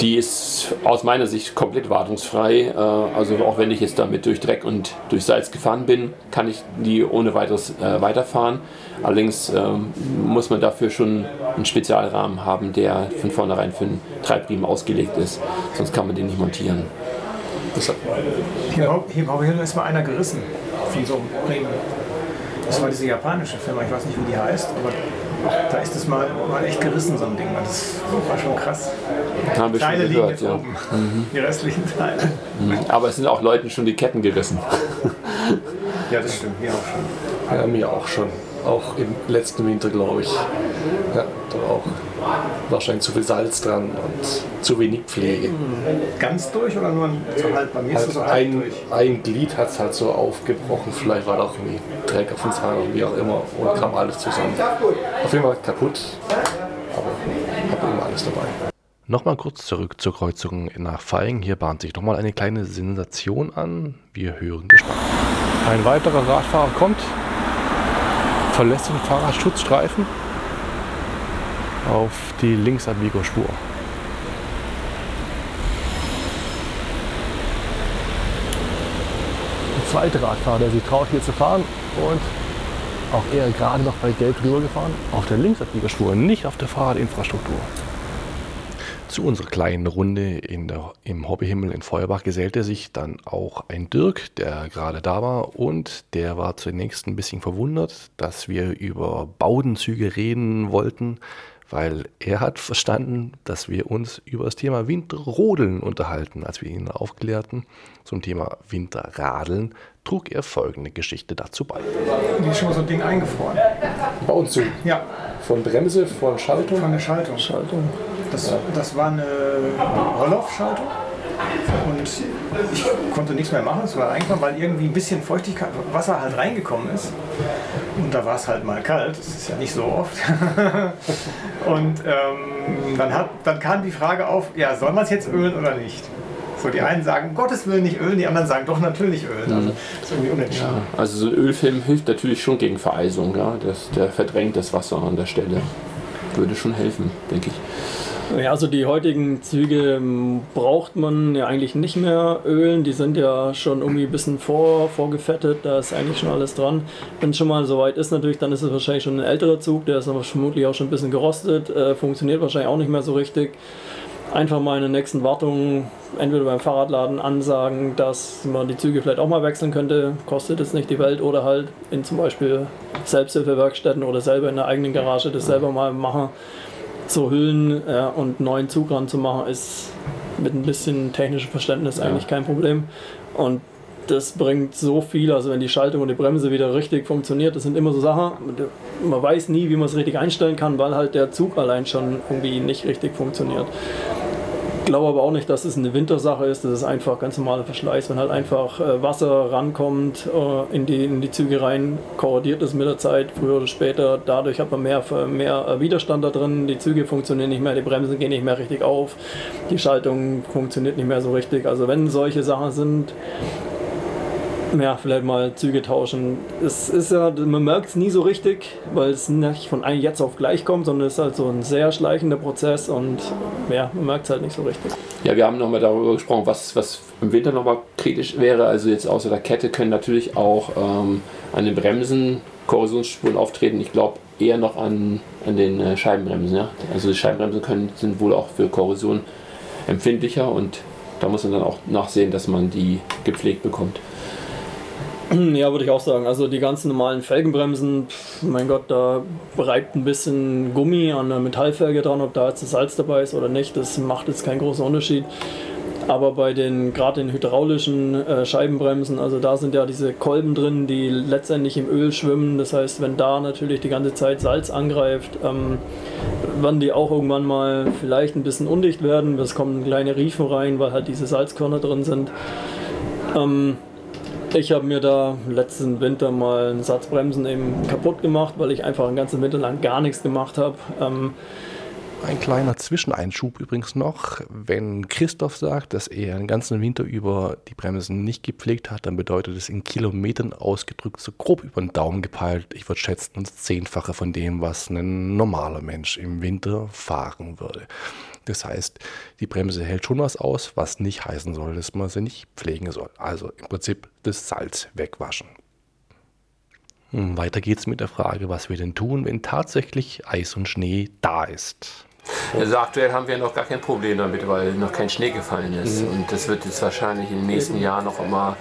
Die ist aus meiner Sicht komplett wartungsfrei. Äh, also auch wenn ich jetzt damit durch Dreck und durch Salz gefahren bin, kann ich die ohne weiteres äh, weiterfahren. Allerdings ähm, muss man dafür schon einen Spezialrahmen haben, der von vornherein für einen Treibriemen ausgelegt ist. Sonst kann man den nicht montieren. Hier, hier in Hauberhill ist mal einer gerissen von so einem Bremen. Das war diese japanische Firma, ich weiß nicht, wie die heißt, aber da ist es mal, mal echt gerissen, so ein Ding. Das war schon krass. Haben wir Teile schon liegen gehört, jetzt ja. oben. Die restlichen Teile. Aber es sind auch Leuten schon die Ketten gerissen. Ja, das stimmt, hier auch schon. Ja, mir auch schon. Auch im letzten Winter, glaube ich. Ja, da war auch wahrscheinlich zu viel Salz dran und zu wenig Pflege. Ganz durch oder nur so halb? Bei mir ist es so Halt halb ein, durch. ein Glied hat es halt so aufgebrochen, vielleicht war da auch irgendwie Dreck auf dem Zahn oder wie auch immer und kam alles zusammen. Auf jeden Fall kaputt, aber habe immer alles dabei. Nochmal kurz zurück zur Kreuzung nach Feing. Hier bahnt sich nochmal eine kleine Sensation an. Wir hören gespannt. Ein weiterer Radfahrer kommt, verlässt den Fahrradschutzstreifen auf die Linksabbiegerspur. Der zweite Radfahrer, der sich traut, hier zu fahren und auch er gerade noch bei Gelb rübergefahren, auf der Linksabbiegerspur, nicht auf der Fahrradinfrastruktur. Zu unserer kleinen Runde in der, im Hobbyhimmel in Feuerbach gesellte sich dann auch ein Dirk, der gerade da war und der war zunächst ein bisschen verwundert, dass wir über Baudenzüge reden wollten, weil er hat verstanden, dass wir uns über das Thema Winterrodeln unterhalten. Als wir ihn aufklärten zum Thema Winterradeln, trug er folgende Geschichte dazu bei. Mir ist schon mal so ein Ding eingefroren. Baudenzug Ja, von Bremse, von Schaltung. von der Schaltung. Schaltung. Das, das war eine Rollauf-Schaltung. Und ich konnte nichts mehr machen, es war eingefroren, weil irgendwie ein bisschen Feuchtigkeit, Wasser halt reingekommen ist. Und da war es halt mal kalt, das ist ja nicht so oft. Und ähm, dann, hat, dann kam die Frage auf, ja, soll man es jetzt ölen oder nicht? So, die einen sagen, Gottes Willen nicht ölen, die anderen sagen, doch natürlich ölen. Also, das ist irgendwie unentschieden. Also so ein Ölfilm hilft natürlich schon gegen Vereisung. Ja? Das, der verdrängt das Wasser an der Stelle. Würde schon helfen, denke ich. Ja, also die heutigen Züge ähm, braucht man ja eigentlich nicht mehr ölen. Die sind ja schon irgendwie ein bisschen vor, vorgefettet. Da ist eigentlich schon alles dran. Wenn es schon mal so weit ist, natürlich, dann ist es wahrscheinlich schon ein älterer Zug. Der ist aber vermutlich auch schon ein bisschen gerostet. Äh, funktioniert wahrscheinlich auch nicht mehr so richtig. Einfach mal in der nächsten Wartung entweder beim Fahrradladen ansagen, dass man die Züge vielleicht auch mal wechseln könnte. Kostet es nicht die Welt. Oder halt in zum Beispiel Selbsthilfewerkstätten oder selber in der eigenen Garage das selber mal machen so Hüllen ja, und neuen Zug ranzumachen, ist mit ein bisschen technischem Verständnis eigentlich kein Problem. Und das bringt so viel, also wenn die Schaltung und die Bremse wieder richtig funktioniert, das sind immer so Sachen, man weiß nie, wie man es richtig einstellen kann, weil halt der Zug allein schon irgendwie nicht richtig funktioniert. Glaube aber auch nicht, dass es eine Wintersache ist. Das ist einfach ganz normaler Verschleiß. Wenn halt einfach äh, Wasser rankommt äh, in, die, in die Züge rein, korrodiert es mit der Zeit, früher oder später. Dadurch hat man mehr, mehr äh, Widerstand da drin. Die Züge funktionieren nicht mehr, die Bremsen gehen nicht mehr richtig auf, die Schaltung funktioniert nicht mehr so richtig. Also wenn solche Sachen sind, ja, vielleicht mal Züge tauschen. Es ist ja, man merkt es nie so richtig, weil es nicht von einem jetzt auf gleich kommt, sondern es ist halt so ein sehr schleichender Prozess und ja, man merkt es halt nicht so richtig. Ja, wir haben nochmal darüber gesprochen, was, was im Winter nochmal kritisch wäre. Also jetzt außer der Kette können natürlich auch ähm, an den Bremsen Korrosionsspuren auftreten. Ich glaube eher noch an, an den äh, Scheibenbremsen. Ja? Also die Scheibenbremsen können, sind wohl auch für Korrosion empfindlicher und da muss man dann auch nachsehen, dass man die gepflegt bekommt. Ja, würde ich auch sagen. Also die ganzen normalen Felgenbremsen, pf, mein Gott, da reibt ein bisschen Gummi an der Metallfelge dran, ob da jetzt das Salz dabei ist oder nicht, das macht jetzt keinen großen Unterschied. Aber bei den, gerade den hydraulischen äh, Scheibenbremsen, also da sind ja diese Kolben drin, die letztendlich im Öl schwimmen. Das heißt, wenn da natürlich die ganze Zeit Salz angreift, ähm, werden die auch irgendwann mal vielleicht ein bisschen undicht werden. Es kommen kleine Riefen rein, weil halt diese Salzkörner drin sind. Ähm, ich habe mir da letzten Winter mal einen Satz Bremsen eben kaputt gemacht, weil ich einfach einen ganzen Winter lang gar nichts gemacht habe. Ähm, Ein kleiner Zwischeneinschub übrigens noch. Wenn Christoph sagt, dass er den ganzen Winter über die Bremsen nicht gepflegt hat, dann bedeutet es in Kilometern ausgedrückt so grob über den Daumen gepeilt. Ich würde schätzen, das Zehnfache von dem, was ein normaler Mensch im Winter fahren würde. Das heißt, die Bremse hält schon was aus, was nicht heißen soll, dass man sie nicht pflegen soll. Also im Prinzip das Salz wegwaschen. Hm, Weiter geht's mit der Frage, was wir denn tun, wenn tatsächlich Eis und Schnee da ist. Also aktuell haben wir noch gar kein Problem damit, weil noch kein Schnee gefallen ist. Und das wird jetzt wahrscheinlich in den nächsten Jahren noch immer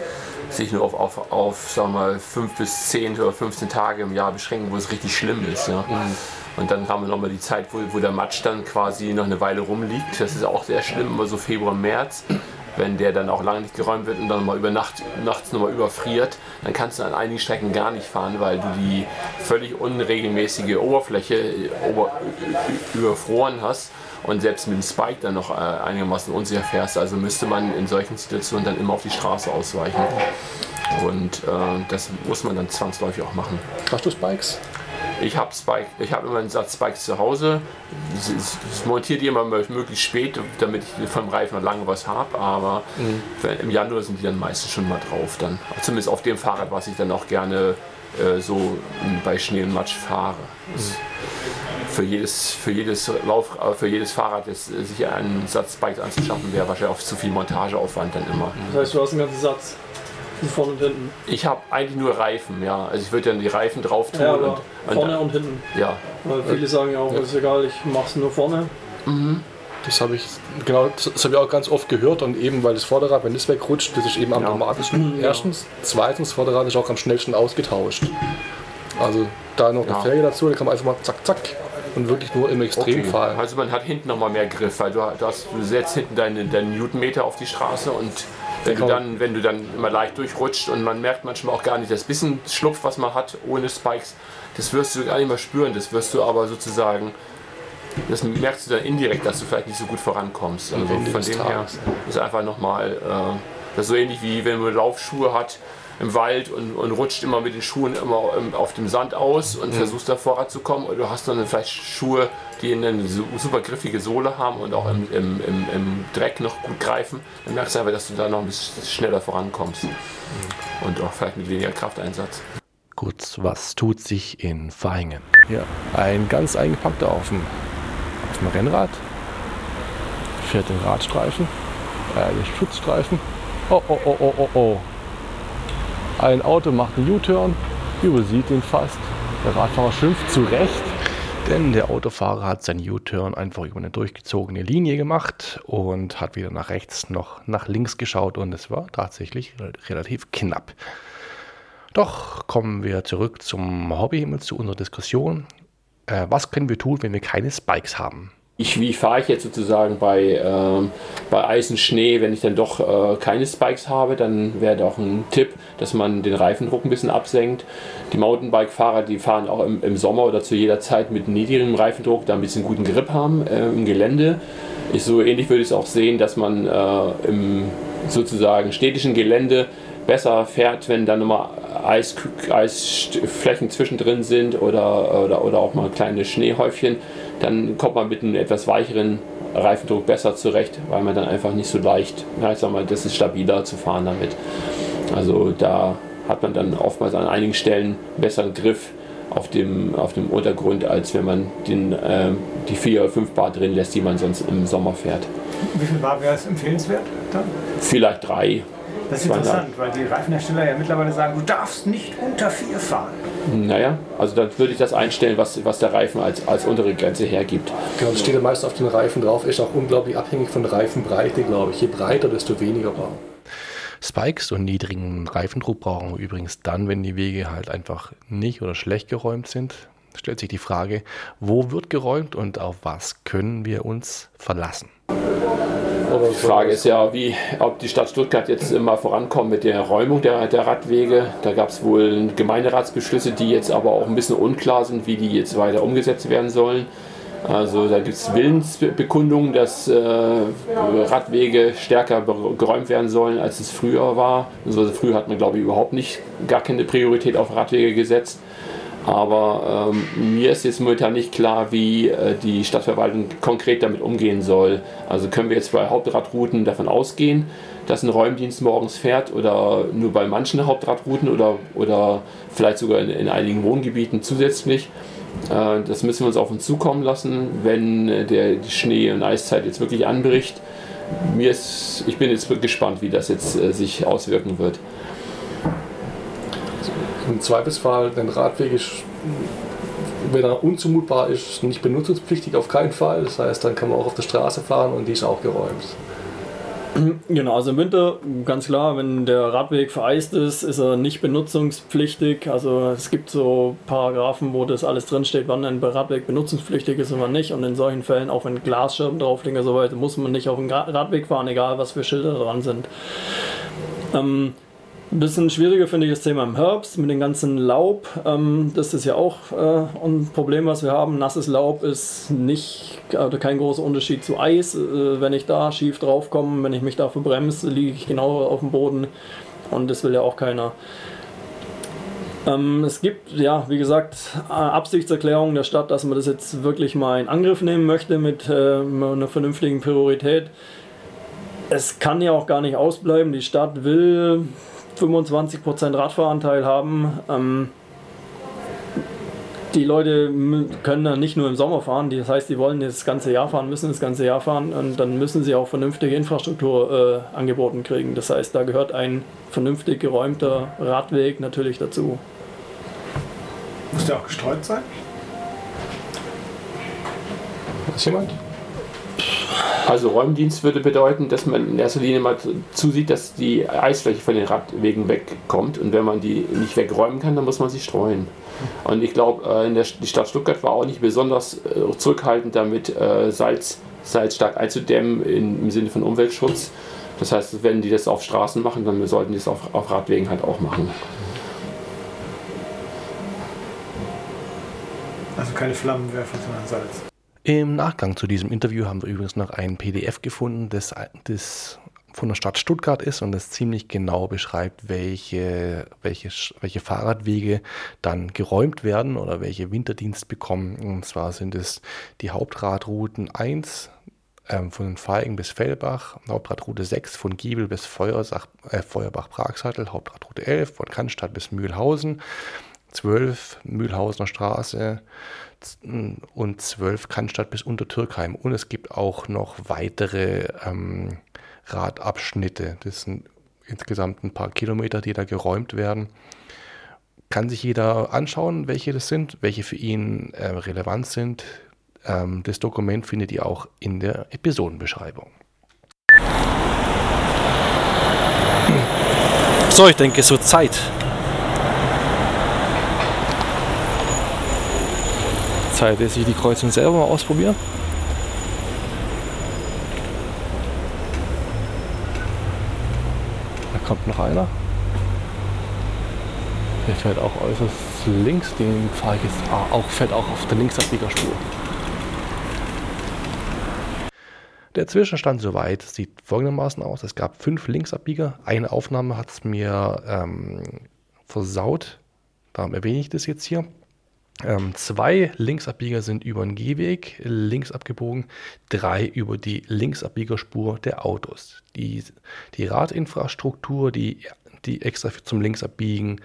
sich nur auf, auf, auf sagen wir mal, 5 bis 10 oder 15 Tage im Jahr beschränken, wo es richtig schlimm ist. Ja. Und dann haben wir nochmal die Zeit, wo, wo der Matsch dann quasi noch eine Weile rumliegt. Das ist auch sehr schlimm, immer so Februar, März. Wenn der dann auch lange nicht geräumt wird und dann mal über Nacht, nachts nochmal überfriert, dann kannst du an einigen Strecken gar nicht fahren, weil du die völlig unregelmäßige Oberfläche äh, ober, ü- überfroren hast und selbst mit dem Spike dann noch äh, einigermaßen unsicher fährst. Also müsste man in solchen Situationen dann immer auf die Straße ausweichen. Und äh, das muss man dann zwangsläufig auch machen. Hast du Spikes? Ich habe Spike, ich habe immer einen Satz Spikes zu Hause. Ich, montiere die immer möglichst spät, damit ich vom Reifen lange was habe. Aber wenn- im Januar sind die dann meistens schon mal drauf. Dann. Zumindest auf dem Fahrrad, was ich dann auch gerne äh, so bei Schnee und Matsch fahre. Das- Für jedes, für, jedes Lauf, äh, für jedes Fahrrad ist, sich einen Satz Spikes anzuschaffen, wäre wahrscheinlich auch zu viel Montageaufwand dann immer. das heißt, du hast einen ganzen Satz. Vorne und hinten. Ich habe eigentlich nur Reifen, ja. Also ich würde dann die Reifen drauf tun Ja, und, vorne und hinten. ja. Weil viele sagen ja auch, ist egal, ich mach's nur vorne. Das habe ich, genau, das habe ich auch ganz oft gehört und eben, weil das Vorderrad, wenn das wegrutscht, das ist eben am Ja. dramatischsten. Erstens. Zweitens, das Vorderrad ist auch am schnellsten ausgetauscht. Also da noch Ja. eine Felge dazu, da kann man einfach mal zack, zack und wirklich nur im Extremfall. Okay. Also man hat hinten noch mal mehr Griff, weil du, du, hast, du setzt hinten deinen deinen Newtonmeter auf die Straße und wenn du, dann, wenn du dann immer leicht durchrutscht und man merkt manchmal auch gar nicht das bisschen Schlupf, was man hat ohne Spikes, das wirst du gar nicht mehr spüren, das wirst du aber sozusagen, das merkst du dann indirekt, dass du vielleicht nicht so gut vorankommst. Also von dem her ist einfach nochmal, äh, das ist so ähnlich wie wenn man Laufschuhe hat im Wald und, und rutscht immer mit den Schuhen immer ähm, auf dem Sand aus und versuchst da vorwärts zu kommen. Oder du hast dann vielleicht Schuhe, die eine su- super griffige Sohle haben und auch im, im, im, im Dreck noch gut greifen. Dann merkst du einfach, dass du da noch ein bisschen schneller vorankommst. Und auch vielleicht mit weniger Krafteinsatz. Gut, was tut sich in Vaihingen? Ja, ein ganz eingepackter auf dem, auf dem Rennrad, fährt den Radstreifen, äh, den Schutzstreifen. Oh, oh, oh, oh, oh, oh. Ein Auto macht einen U-Turn, übersieht ihn fast. Der Radfahrer schimpft zu Recht, denn der Autofahrer hat seinen U-Turn einfach über eine durchgezogene Linie gemacht und hat weder nach rechts noch nach links geschaut und es war tatsächlich relativ knapp. Doch kommen wir zurück zum Hobbyhimmel, zu unserer Diskussion. Äh, was können wir tun, wenn wir keine Spikes haben? Ich, wie fahre ich jetzt sozusagen bei, ähm, bei Eis und Schnee, wenn ich dann doch äh, keine Spikes habe, dann wäre doch ein Tipp, dass man den Reifendruck ein bisschen absenkt. Die Mountainbike-Fahrer, die fahren auch im, im, Sommer oder zu jeder Zeit mit niedrigem Reifendruck, da ein bisschen guten Grip haben äh, im Gelände. Ich, so ähnlich würde ich es auch sehen, dass man äh, im sozusagen städtischen Gelände besser fährt, wenn da nochmal Eis, Eisflächen zwischendrin sind oder, oder, oder auch mal kleine Schneehäufchen dann kommt man mit einem etwas weicheren Reifendruck besser zurecht, weil man dann einfach nicht so leicht, ja, ich sag mal, das ist stabiler zu fahren damit. Also da hat man dann oftmals an einigen Stellen besseren Griff auf dem, auf dem Untergrund, als wenn man den, äh, die 4 oder 5 Bar drin lässt, die man sonst im Sommer fährt. Wie viel Bar wäre es empfehlenswert dann? Vielleicht drei. Das ist interessant, weil die Reifenhersteller ja mittlerweile sagen, du darfst nicht unter 4 fahren. Naja, also dann würde ich das einstellen, was, was der Reifen als, als untere Grenze hergibt. Genau, das steht ja meist auf den Reifen drauf, ist auch unglaublich abhängig von der Reifenbreite, glaube ich. Je breiter, desto weniger Bar. Spikes und niedrigen Reifendruck brauchen wir übrigens dann, wenn die Wege halt einfach nicht oder schlecht geräumt sind. Stellt sich die Frage, wo wird geräumt und auf was können wir uns verlassen? Die Frage ist ja, wie, ob die Stadt Stuttgart jetzt immer vorankommt mit der Räumung der, der Radwege. Da gab es wohl Gemeinderatsbeschlüsse, die jetzt aber auch ein bisschen unklar sind, wie die jetzt weiter umgesetzt werden sollen. Also da gibt es Willensbekundungen, dass äh, Radwege stärker geräumt werden sollen, als es früher war. Also früher hat man, glaube ich, überhaupt nicht gar keine Priorität auf Radwege gesetzt. Aber ähm, mir ist jetzt momentan nicht klar, wie äh, die Stadtverwaltung konkret damit umgehen soll. Also können wir jetzt bei Hauptradrouten davon ausgehen, dass ein Räumdienst morgens fährt oder nur bei manchen Hauptradrouten oder, oder vielleicht sogar in, in einigen Wohngebieten zusätzlich. Äh, das müssen wir uns auf uns zukommen lassen, wenn äh, der, die Schnee- und Eiszeit jetzt wirklich anbricht. Mir ist, ich bin jetzt gespannt, wie das jetzt äh, sich auswirken wird. Im Zweifelsfall, ein Radweg ist, wenn er unzumutbar ist, nicht benutzungspflichtig auf keinen Fall. Das heißt, dann kann man auch auf der Straße fahren und die ist auch geräumt. Genau, also im Winter ganz klar, wenn der Radweg vereist ist, ist er nicht benutzungspflichtig. Also es gibt so Paragraphen, wo das alles drinsteht, wann ein Radweg benutzungspflichtig ist und wann nicht. Und in solchen Fällen, auch wenn Glasscherben drauf liegen und so weiter, muss man nicht auf den Radweg fahren, egal was für Schilder dran sind. Ähm, ein bisschen schwieriger finde ich das Thema im Herbst mit dem ganzen Laub. Ähm, das ist ja auch äh, ein Problem, was wir haben. Nasses Laub ist nicht also kein großer Unterschied zu Eis. Äh, wenn ich da schief drauf komme, wenn ich mich da verbremse, liege ich genau auf dem Boden und das will ja auch keiner. Ähm, es gibt, ja, wie gesagt, Absichtserklärungen der Stadt, dass man das jetzt wirklich mal in Angriff nehmen möchte mit äh, einer vernünftigen Priorität. Es kann ja auch gar nicht ausbleiben. Die Stadt will 25% Radfahranteil haben. Ähm, die Leute können dann nicht nur im Sommer fahren, das heißt, die wollen das ganze Jahr fahren, müssen das ganze Jahr fahren und dann müssen sie auch vernünftige Infrastruktur äh, angeboten kriegen. Das heißt, da gehört ein vernünftig geräumter Radweg natürlich dazu. Muss der auch gestreut sein? Ist jemand? Also Räumdienst würde bedeuten, dass man in erster Linie mal zusieht, dass die Eisfläche von den Radwegen wegkommt. Und wenn man die nicht wegräumen kann, dann muss man sie streuen. Und ich glaube, äh, die Stadt Stuttgart war auch nicht besonders äh, zurückhaltend damit, äh, Salz, Salz stark einzudämmen im Sinne von Umweltschutz. Das heißt, wenn die das auf Straßen machen, dann sollten die es auf, auf Radwegen halt auch machen. Also keine Flammenwerfer, sondern Salz. Im Nachgang zu diesem Interview haben wir übrigens noch ein PDF gefunden, das, das von der Stadt Stuttgart ist und das ziemlich genau beschreibt, welche, welche, welche Fahrradwege dann geräumt werden oder welche Winterdienst bekommen. Und zwar sind es die Hauptradrouten 1 ähm, von Feigen bis Fellbach, Hauptradroute 6 von Giebel bis äh, Feuerbach-Pragsattel, Hauptradroute 11 von Cannstatt bis Mühlhausen, 12 Mühlhausener Straße, und 12 Cannstatt bis Untertürkheim. Und es gibt auch noch weitere ähm, Radabschnitte. Das sind insgesamt ein paar Kilometer, die da geräumt werden. Kann sich jeder anschauen, welche das sind, welche für ihn äh, relevant sind. Ähm, das Dokument findet ihr auch in der Episodenbeschreibung. So, ich denke, so Zeit Zeit, bis ich die Kreuzung selber mal ausprobiere. Da kommt noch einer. Der fährt auch äußerst links, den fahre ich jetzt ah, auch, fährt auch auf der Linksabbiegerspur. Der Zwischenstand soweit sieht folgendermaßen aus. Es gab fünf Linksabbieger. Eine Aufnahme hat es mir ähm, versaut. Darum erwähne ich das jetzt hier. Ähm, zwei Linksabbieger sind über den Gehweg links abgebogen, drei über die Linksabbiegerspur der Autos. Die, die Radinfrastruktur, die, die extra zum Linksabbiegen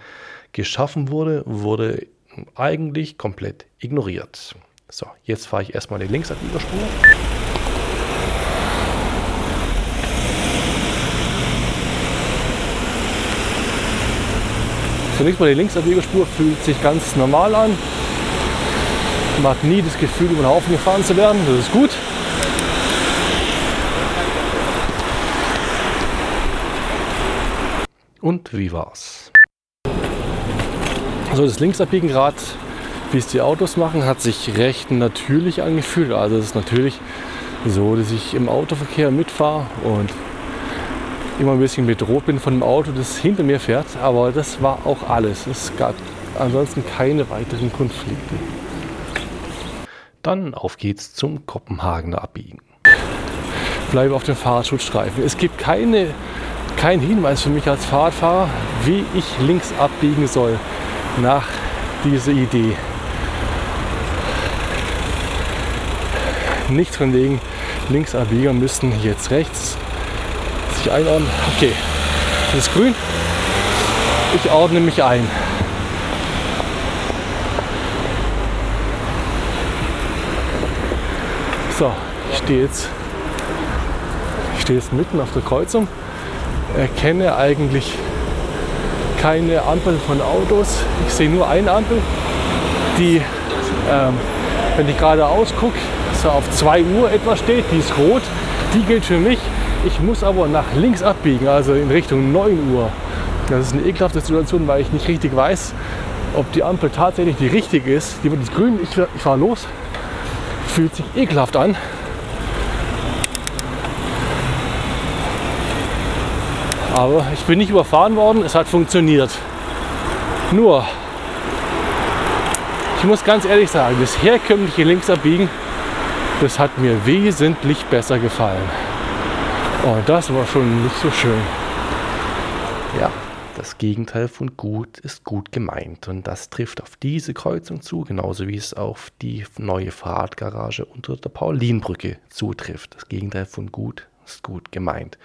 geschaffen wurde, wurde eigentlich komplett ignoriert. So, jetzt fahre ich erstmal die Linksabbiegerspur. Zunächst mal die Linksabbiegerspur fühlt sich ganz normal an. Man hat nie das Gefühl, über den Haufen gefahren zu werden. Das ist gut. Und wie war's? So, das Linksabbiegen gerade, wie es die Autos machen, hat sich recht natürlich angefühlt. Also es ist natürlich so, dass ich im Autoverkehr mitfahre und immer ein bisschen bedroht bin von dem Auto, das hinter mir fährt. Aber das war auch alles. Es gab ansonsten keine weiteren Konflikte. Dann auf geht's zum Kopenhagener Abbiegen. Bleibe auf dem Fahrradschutzstreifen. Es gibt keine, keinen Hinweis für mich als Fahrradfahrer, wie ich links abbiegen soll nach dieser Idee. Nicht von wegen Linksabbieger müssten jetzt rechts sich einordnen. Okay, das ist grün. Ich ordne mich ein. So, ich stehe jetzt, ich stehe jetzt mitten auf der Kreuzung, erkenne eigentlich keine Ampel von Autos. Ich sehe nur eine Ampel, die, ähm, wenn ich geradeaus gucke, so auf 2 Uhr etwa steht, die ist rot, die gilt für mich. Ich muss aber nach links abbiegen, also in Richtung 9 Uhr. Das ist eine ekelhafte Situation, weil ich nicht richtig weiß, ob die Ampel tatsächlich die richtige ist. Die wird jetzt grün, ich, ich fahre los. Fühlt sich ekelhaft an. Aber ich bin nicht überfahren worden, es hat funktioniert. Nur, ich muss ganz ehrlich sagen, das herkömmliche Linksabbiegen, das hat mir wesentlich besser gefallen. Und das war schon nicht so schön. Ja, das Gegenteil von gut ist gut gemeint. Und das trifft auf diese Kreuzung zu, genauso wie es auf die neue Fahrradgarage unter der Paulinbrücke zutrifft. Das Gegenteil von gut ist gut gemeint.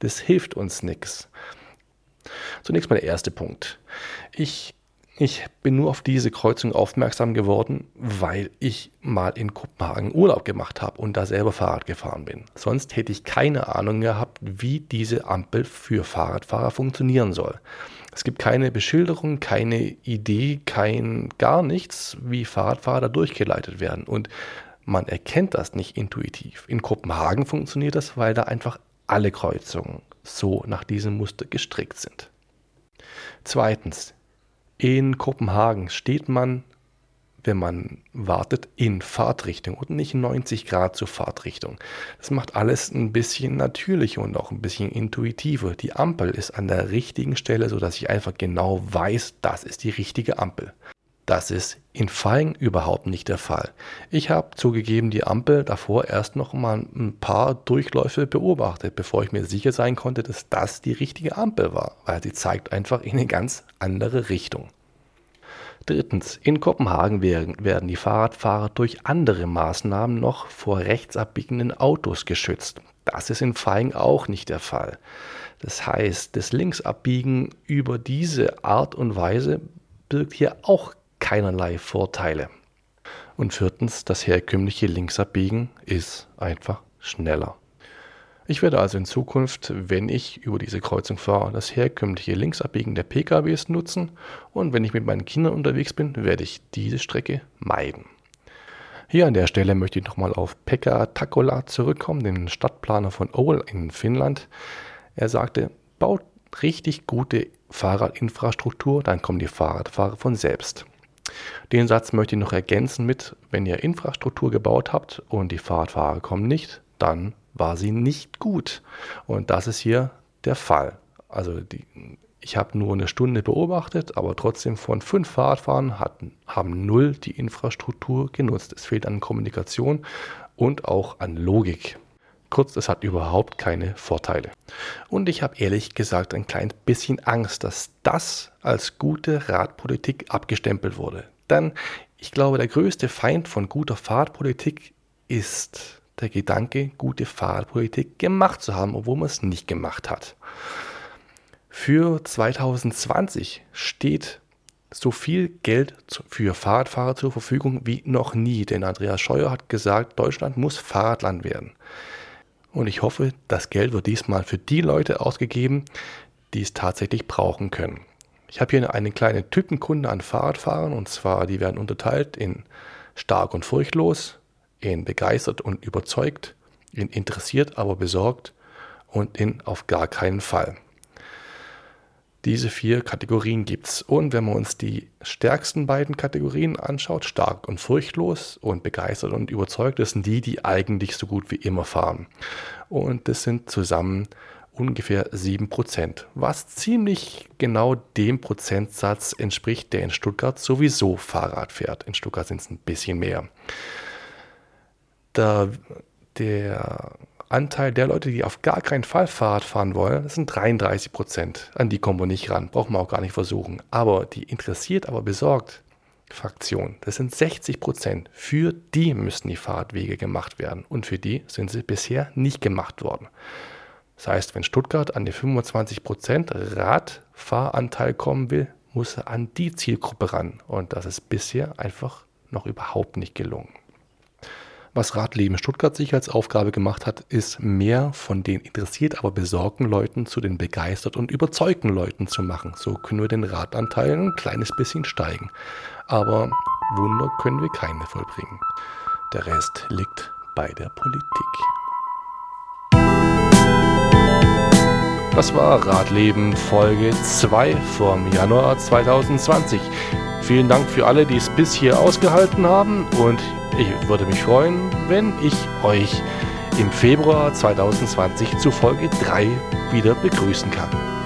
Das hilft uns nichts. Zunächst mal der erste Punkt. Ich, ich bin nur auf diese Kreuzung aufmerksam geworden, weil ich mal in Kopenhagen Urlaub gemacht habe und da selber Fahrrad gefahren bin. Sonst hätte ich keine Ahnung gehabt, wie diese Ampel für Fahrradfahrer funktionieren soll. Es gibt keine Beschilderung, keine Idee, kein gar nichts, wie Fahrradfahrer da durchgeleitet werden. Und man erkennt das nicht intuitiv. In Kopenhagen funktioniert das, weil da einfach alle Kreuzungen so nach diesem Muster gestrickt sind. Zweitens, in Kopenhagen steht man, wenn man wartet, in Fahrtrichtung und nicht 90 Grad zur Fahrtrichtung. Das macht alles ein bisschen natürlicher und auch ein bisschen intuitiver. Die Ampel ist an der richtigen Stelle, sodass ich einfach genau weiß, das ist die richtige Ampel. Das ist in Fallen überhaupt nicht der Fall. Ich habe zugegeben die Ampel davor erst noch mal ein paar Durchläufe beobachtet, bevor ich mir sicher sein konnte, dass das die richtige Ampel war, weil sie zeigt einfach in eine ganz andere Richtung. Drittens, in Kopenhagen werden die Fahrradfahrer durch andere Maßnahmen noch vor rechtsabbiegenden Autos geschützt. Das ist in Fallen auch nicht der Fall. Das heißt, das Linksabbiegen über diese Art und Weise birgt hier auch keinerlei Vorteile. Und viertens, das herkömmliche Linksabbiegen ist einfach schneller. Ich werde also in Zukunft, wenn ich über diese Kreuzung fahre, das herkömmliche Linksabbiegen der PKWs nutzen und wenn ich mit meinen Kindern unterwegs bin, werde ich diese Strecke meiden. Hier an der Stelle möchte ich nochmal auf Pekka Takola zurückkommen, den Stadtplaner von Oul in Finnland. Er sagte, baut richtig gute Fahrradinfrastruktur, dann kommen die Fahrradfahrer von selbst. Den Satz möchte ich noch ergänzen mit, wenn ihr Infrastruktur gebaut habt und die Fahrradfahrer kommen nicht, dann war sie nicht gut. Und das ist hier der Fall. Also die, ich habe nur eine Stunde beobachtet, aber trotzdem von fünf Fahrradfahrern hatten, haben null die Infrastruktur genutzt. Es fehlt an Kommunikation und auch an Logik. Kurz, es hat überhaupt keine Vorteile. Und ich habe ehrlich gesagt ein klein bisschen Angst, dass das als gute Radpolitik abgestempelt wurde. Denn ich glaube, der größte Feind von guter Fahrradpolitik ist der Gedanke, gute Fahrradpolitik gemacht zu haben, obwohl man es nicht gemacht hat. Für 2020 steht so viel Geld für Fahrradfahrer zur Verfügung wie noch nie, denn Andreas Scheuer hat gesagt, Deutschland muss Fahrradland werden. Und ich hoffe, das Geld wird diesmal für die Leute ausgegeben, die es tatsächlich brauchen können. Ich habe hier eine kleine Typenkunde an Fahrradfahrern und zwar, die werden unterteilt in stark und furchtlos, in begeistert und überzeugt, in interessiert aber besorgt und in auf gar keinen Fall. Diese vier Kategorien gibt es. Und wenn man uns die stärksten beiden Kategorien anschaut, stark und furchtlos und begeistert und überzeugt, das sind die, die eigentlich so gut wie immer fahren. Und das sind zusammen ungefähr 7%, was ziemlich genau dem Prozentsatz entspricht, der in Stuttgart sowieso Fahrrad fährt. In Stuttgart sind es ein bisschen mehr. Da der Anteil der Leute, die auf gar keinen Fall Fahrrad fahren wollen, das sind 33 Prozent. An die kommen wir nicht ran, brauchen wir auch gar nicht versuchen. Aber die interessiert, aber besorgt Fraktion, das sind 60 Prozent. Für die müssen die Fahrradwege gemacht werden und für die sind sie bisher nicht gemacht worden. Das heißt, wenn Stuttgart an die 25 Prozent Radfahranteil kommen will, muss er an die Zielgruppe ran. Und das ist bisher einfach noch überhaupt nicht gelungen. Was Radleben Stuttgart sich als Aufgabe gemacht hat, ist mehr von den interessiert, aber besorgten Leuten zu den begeistert und überzeugten Leuten zu machen. So können wir den Radanteil ein kleines bisschen steigen. Aber Wunder können wir keine vollbringen. Der Rest liegt bei der Politik. Das war Radleben Folge 2 vom Januar 2020. Vielen Dank für alle, die es bis hier ausgehalten haben und ich würde mich freuen, wenn ich euch im Februar 2020 zu Folge 3 wieder begrüßen kann.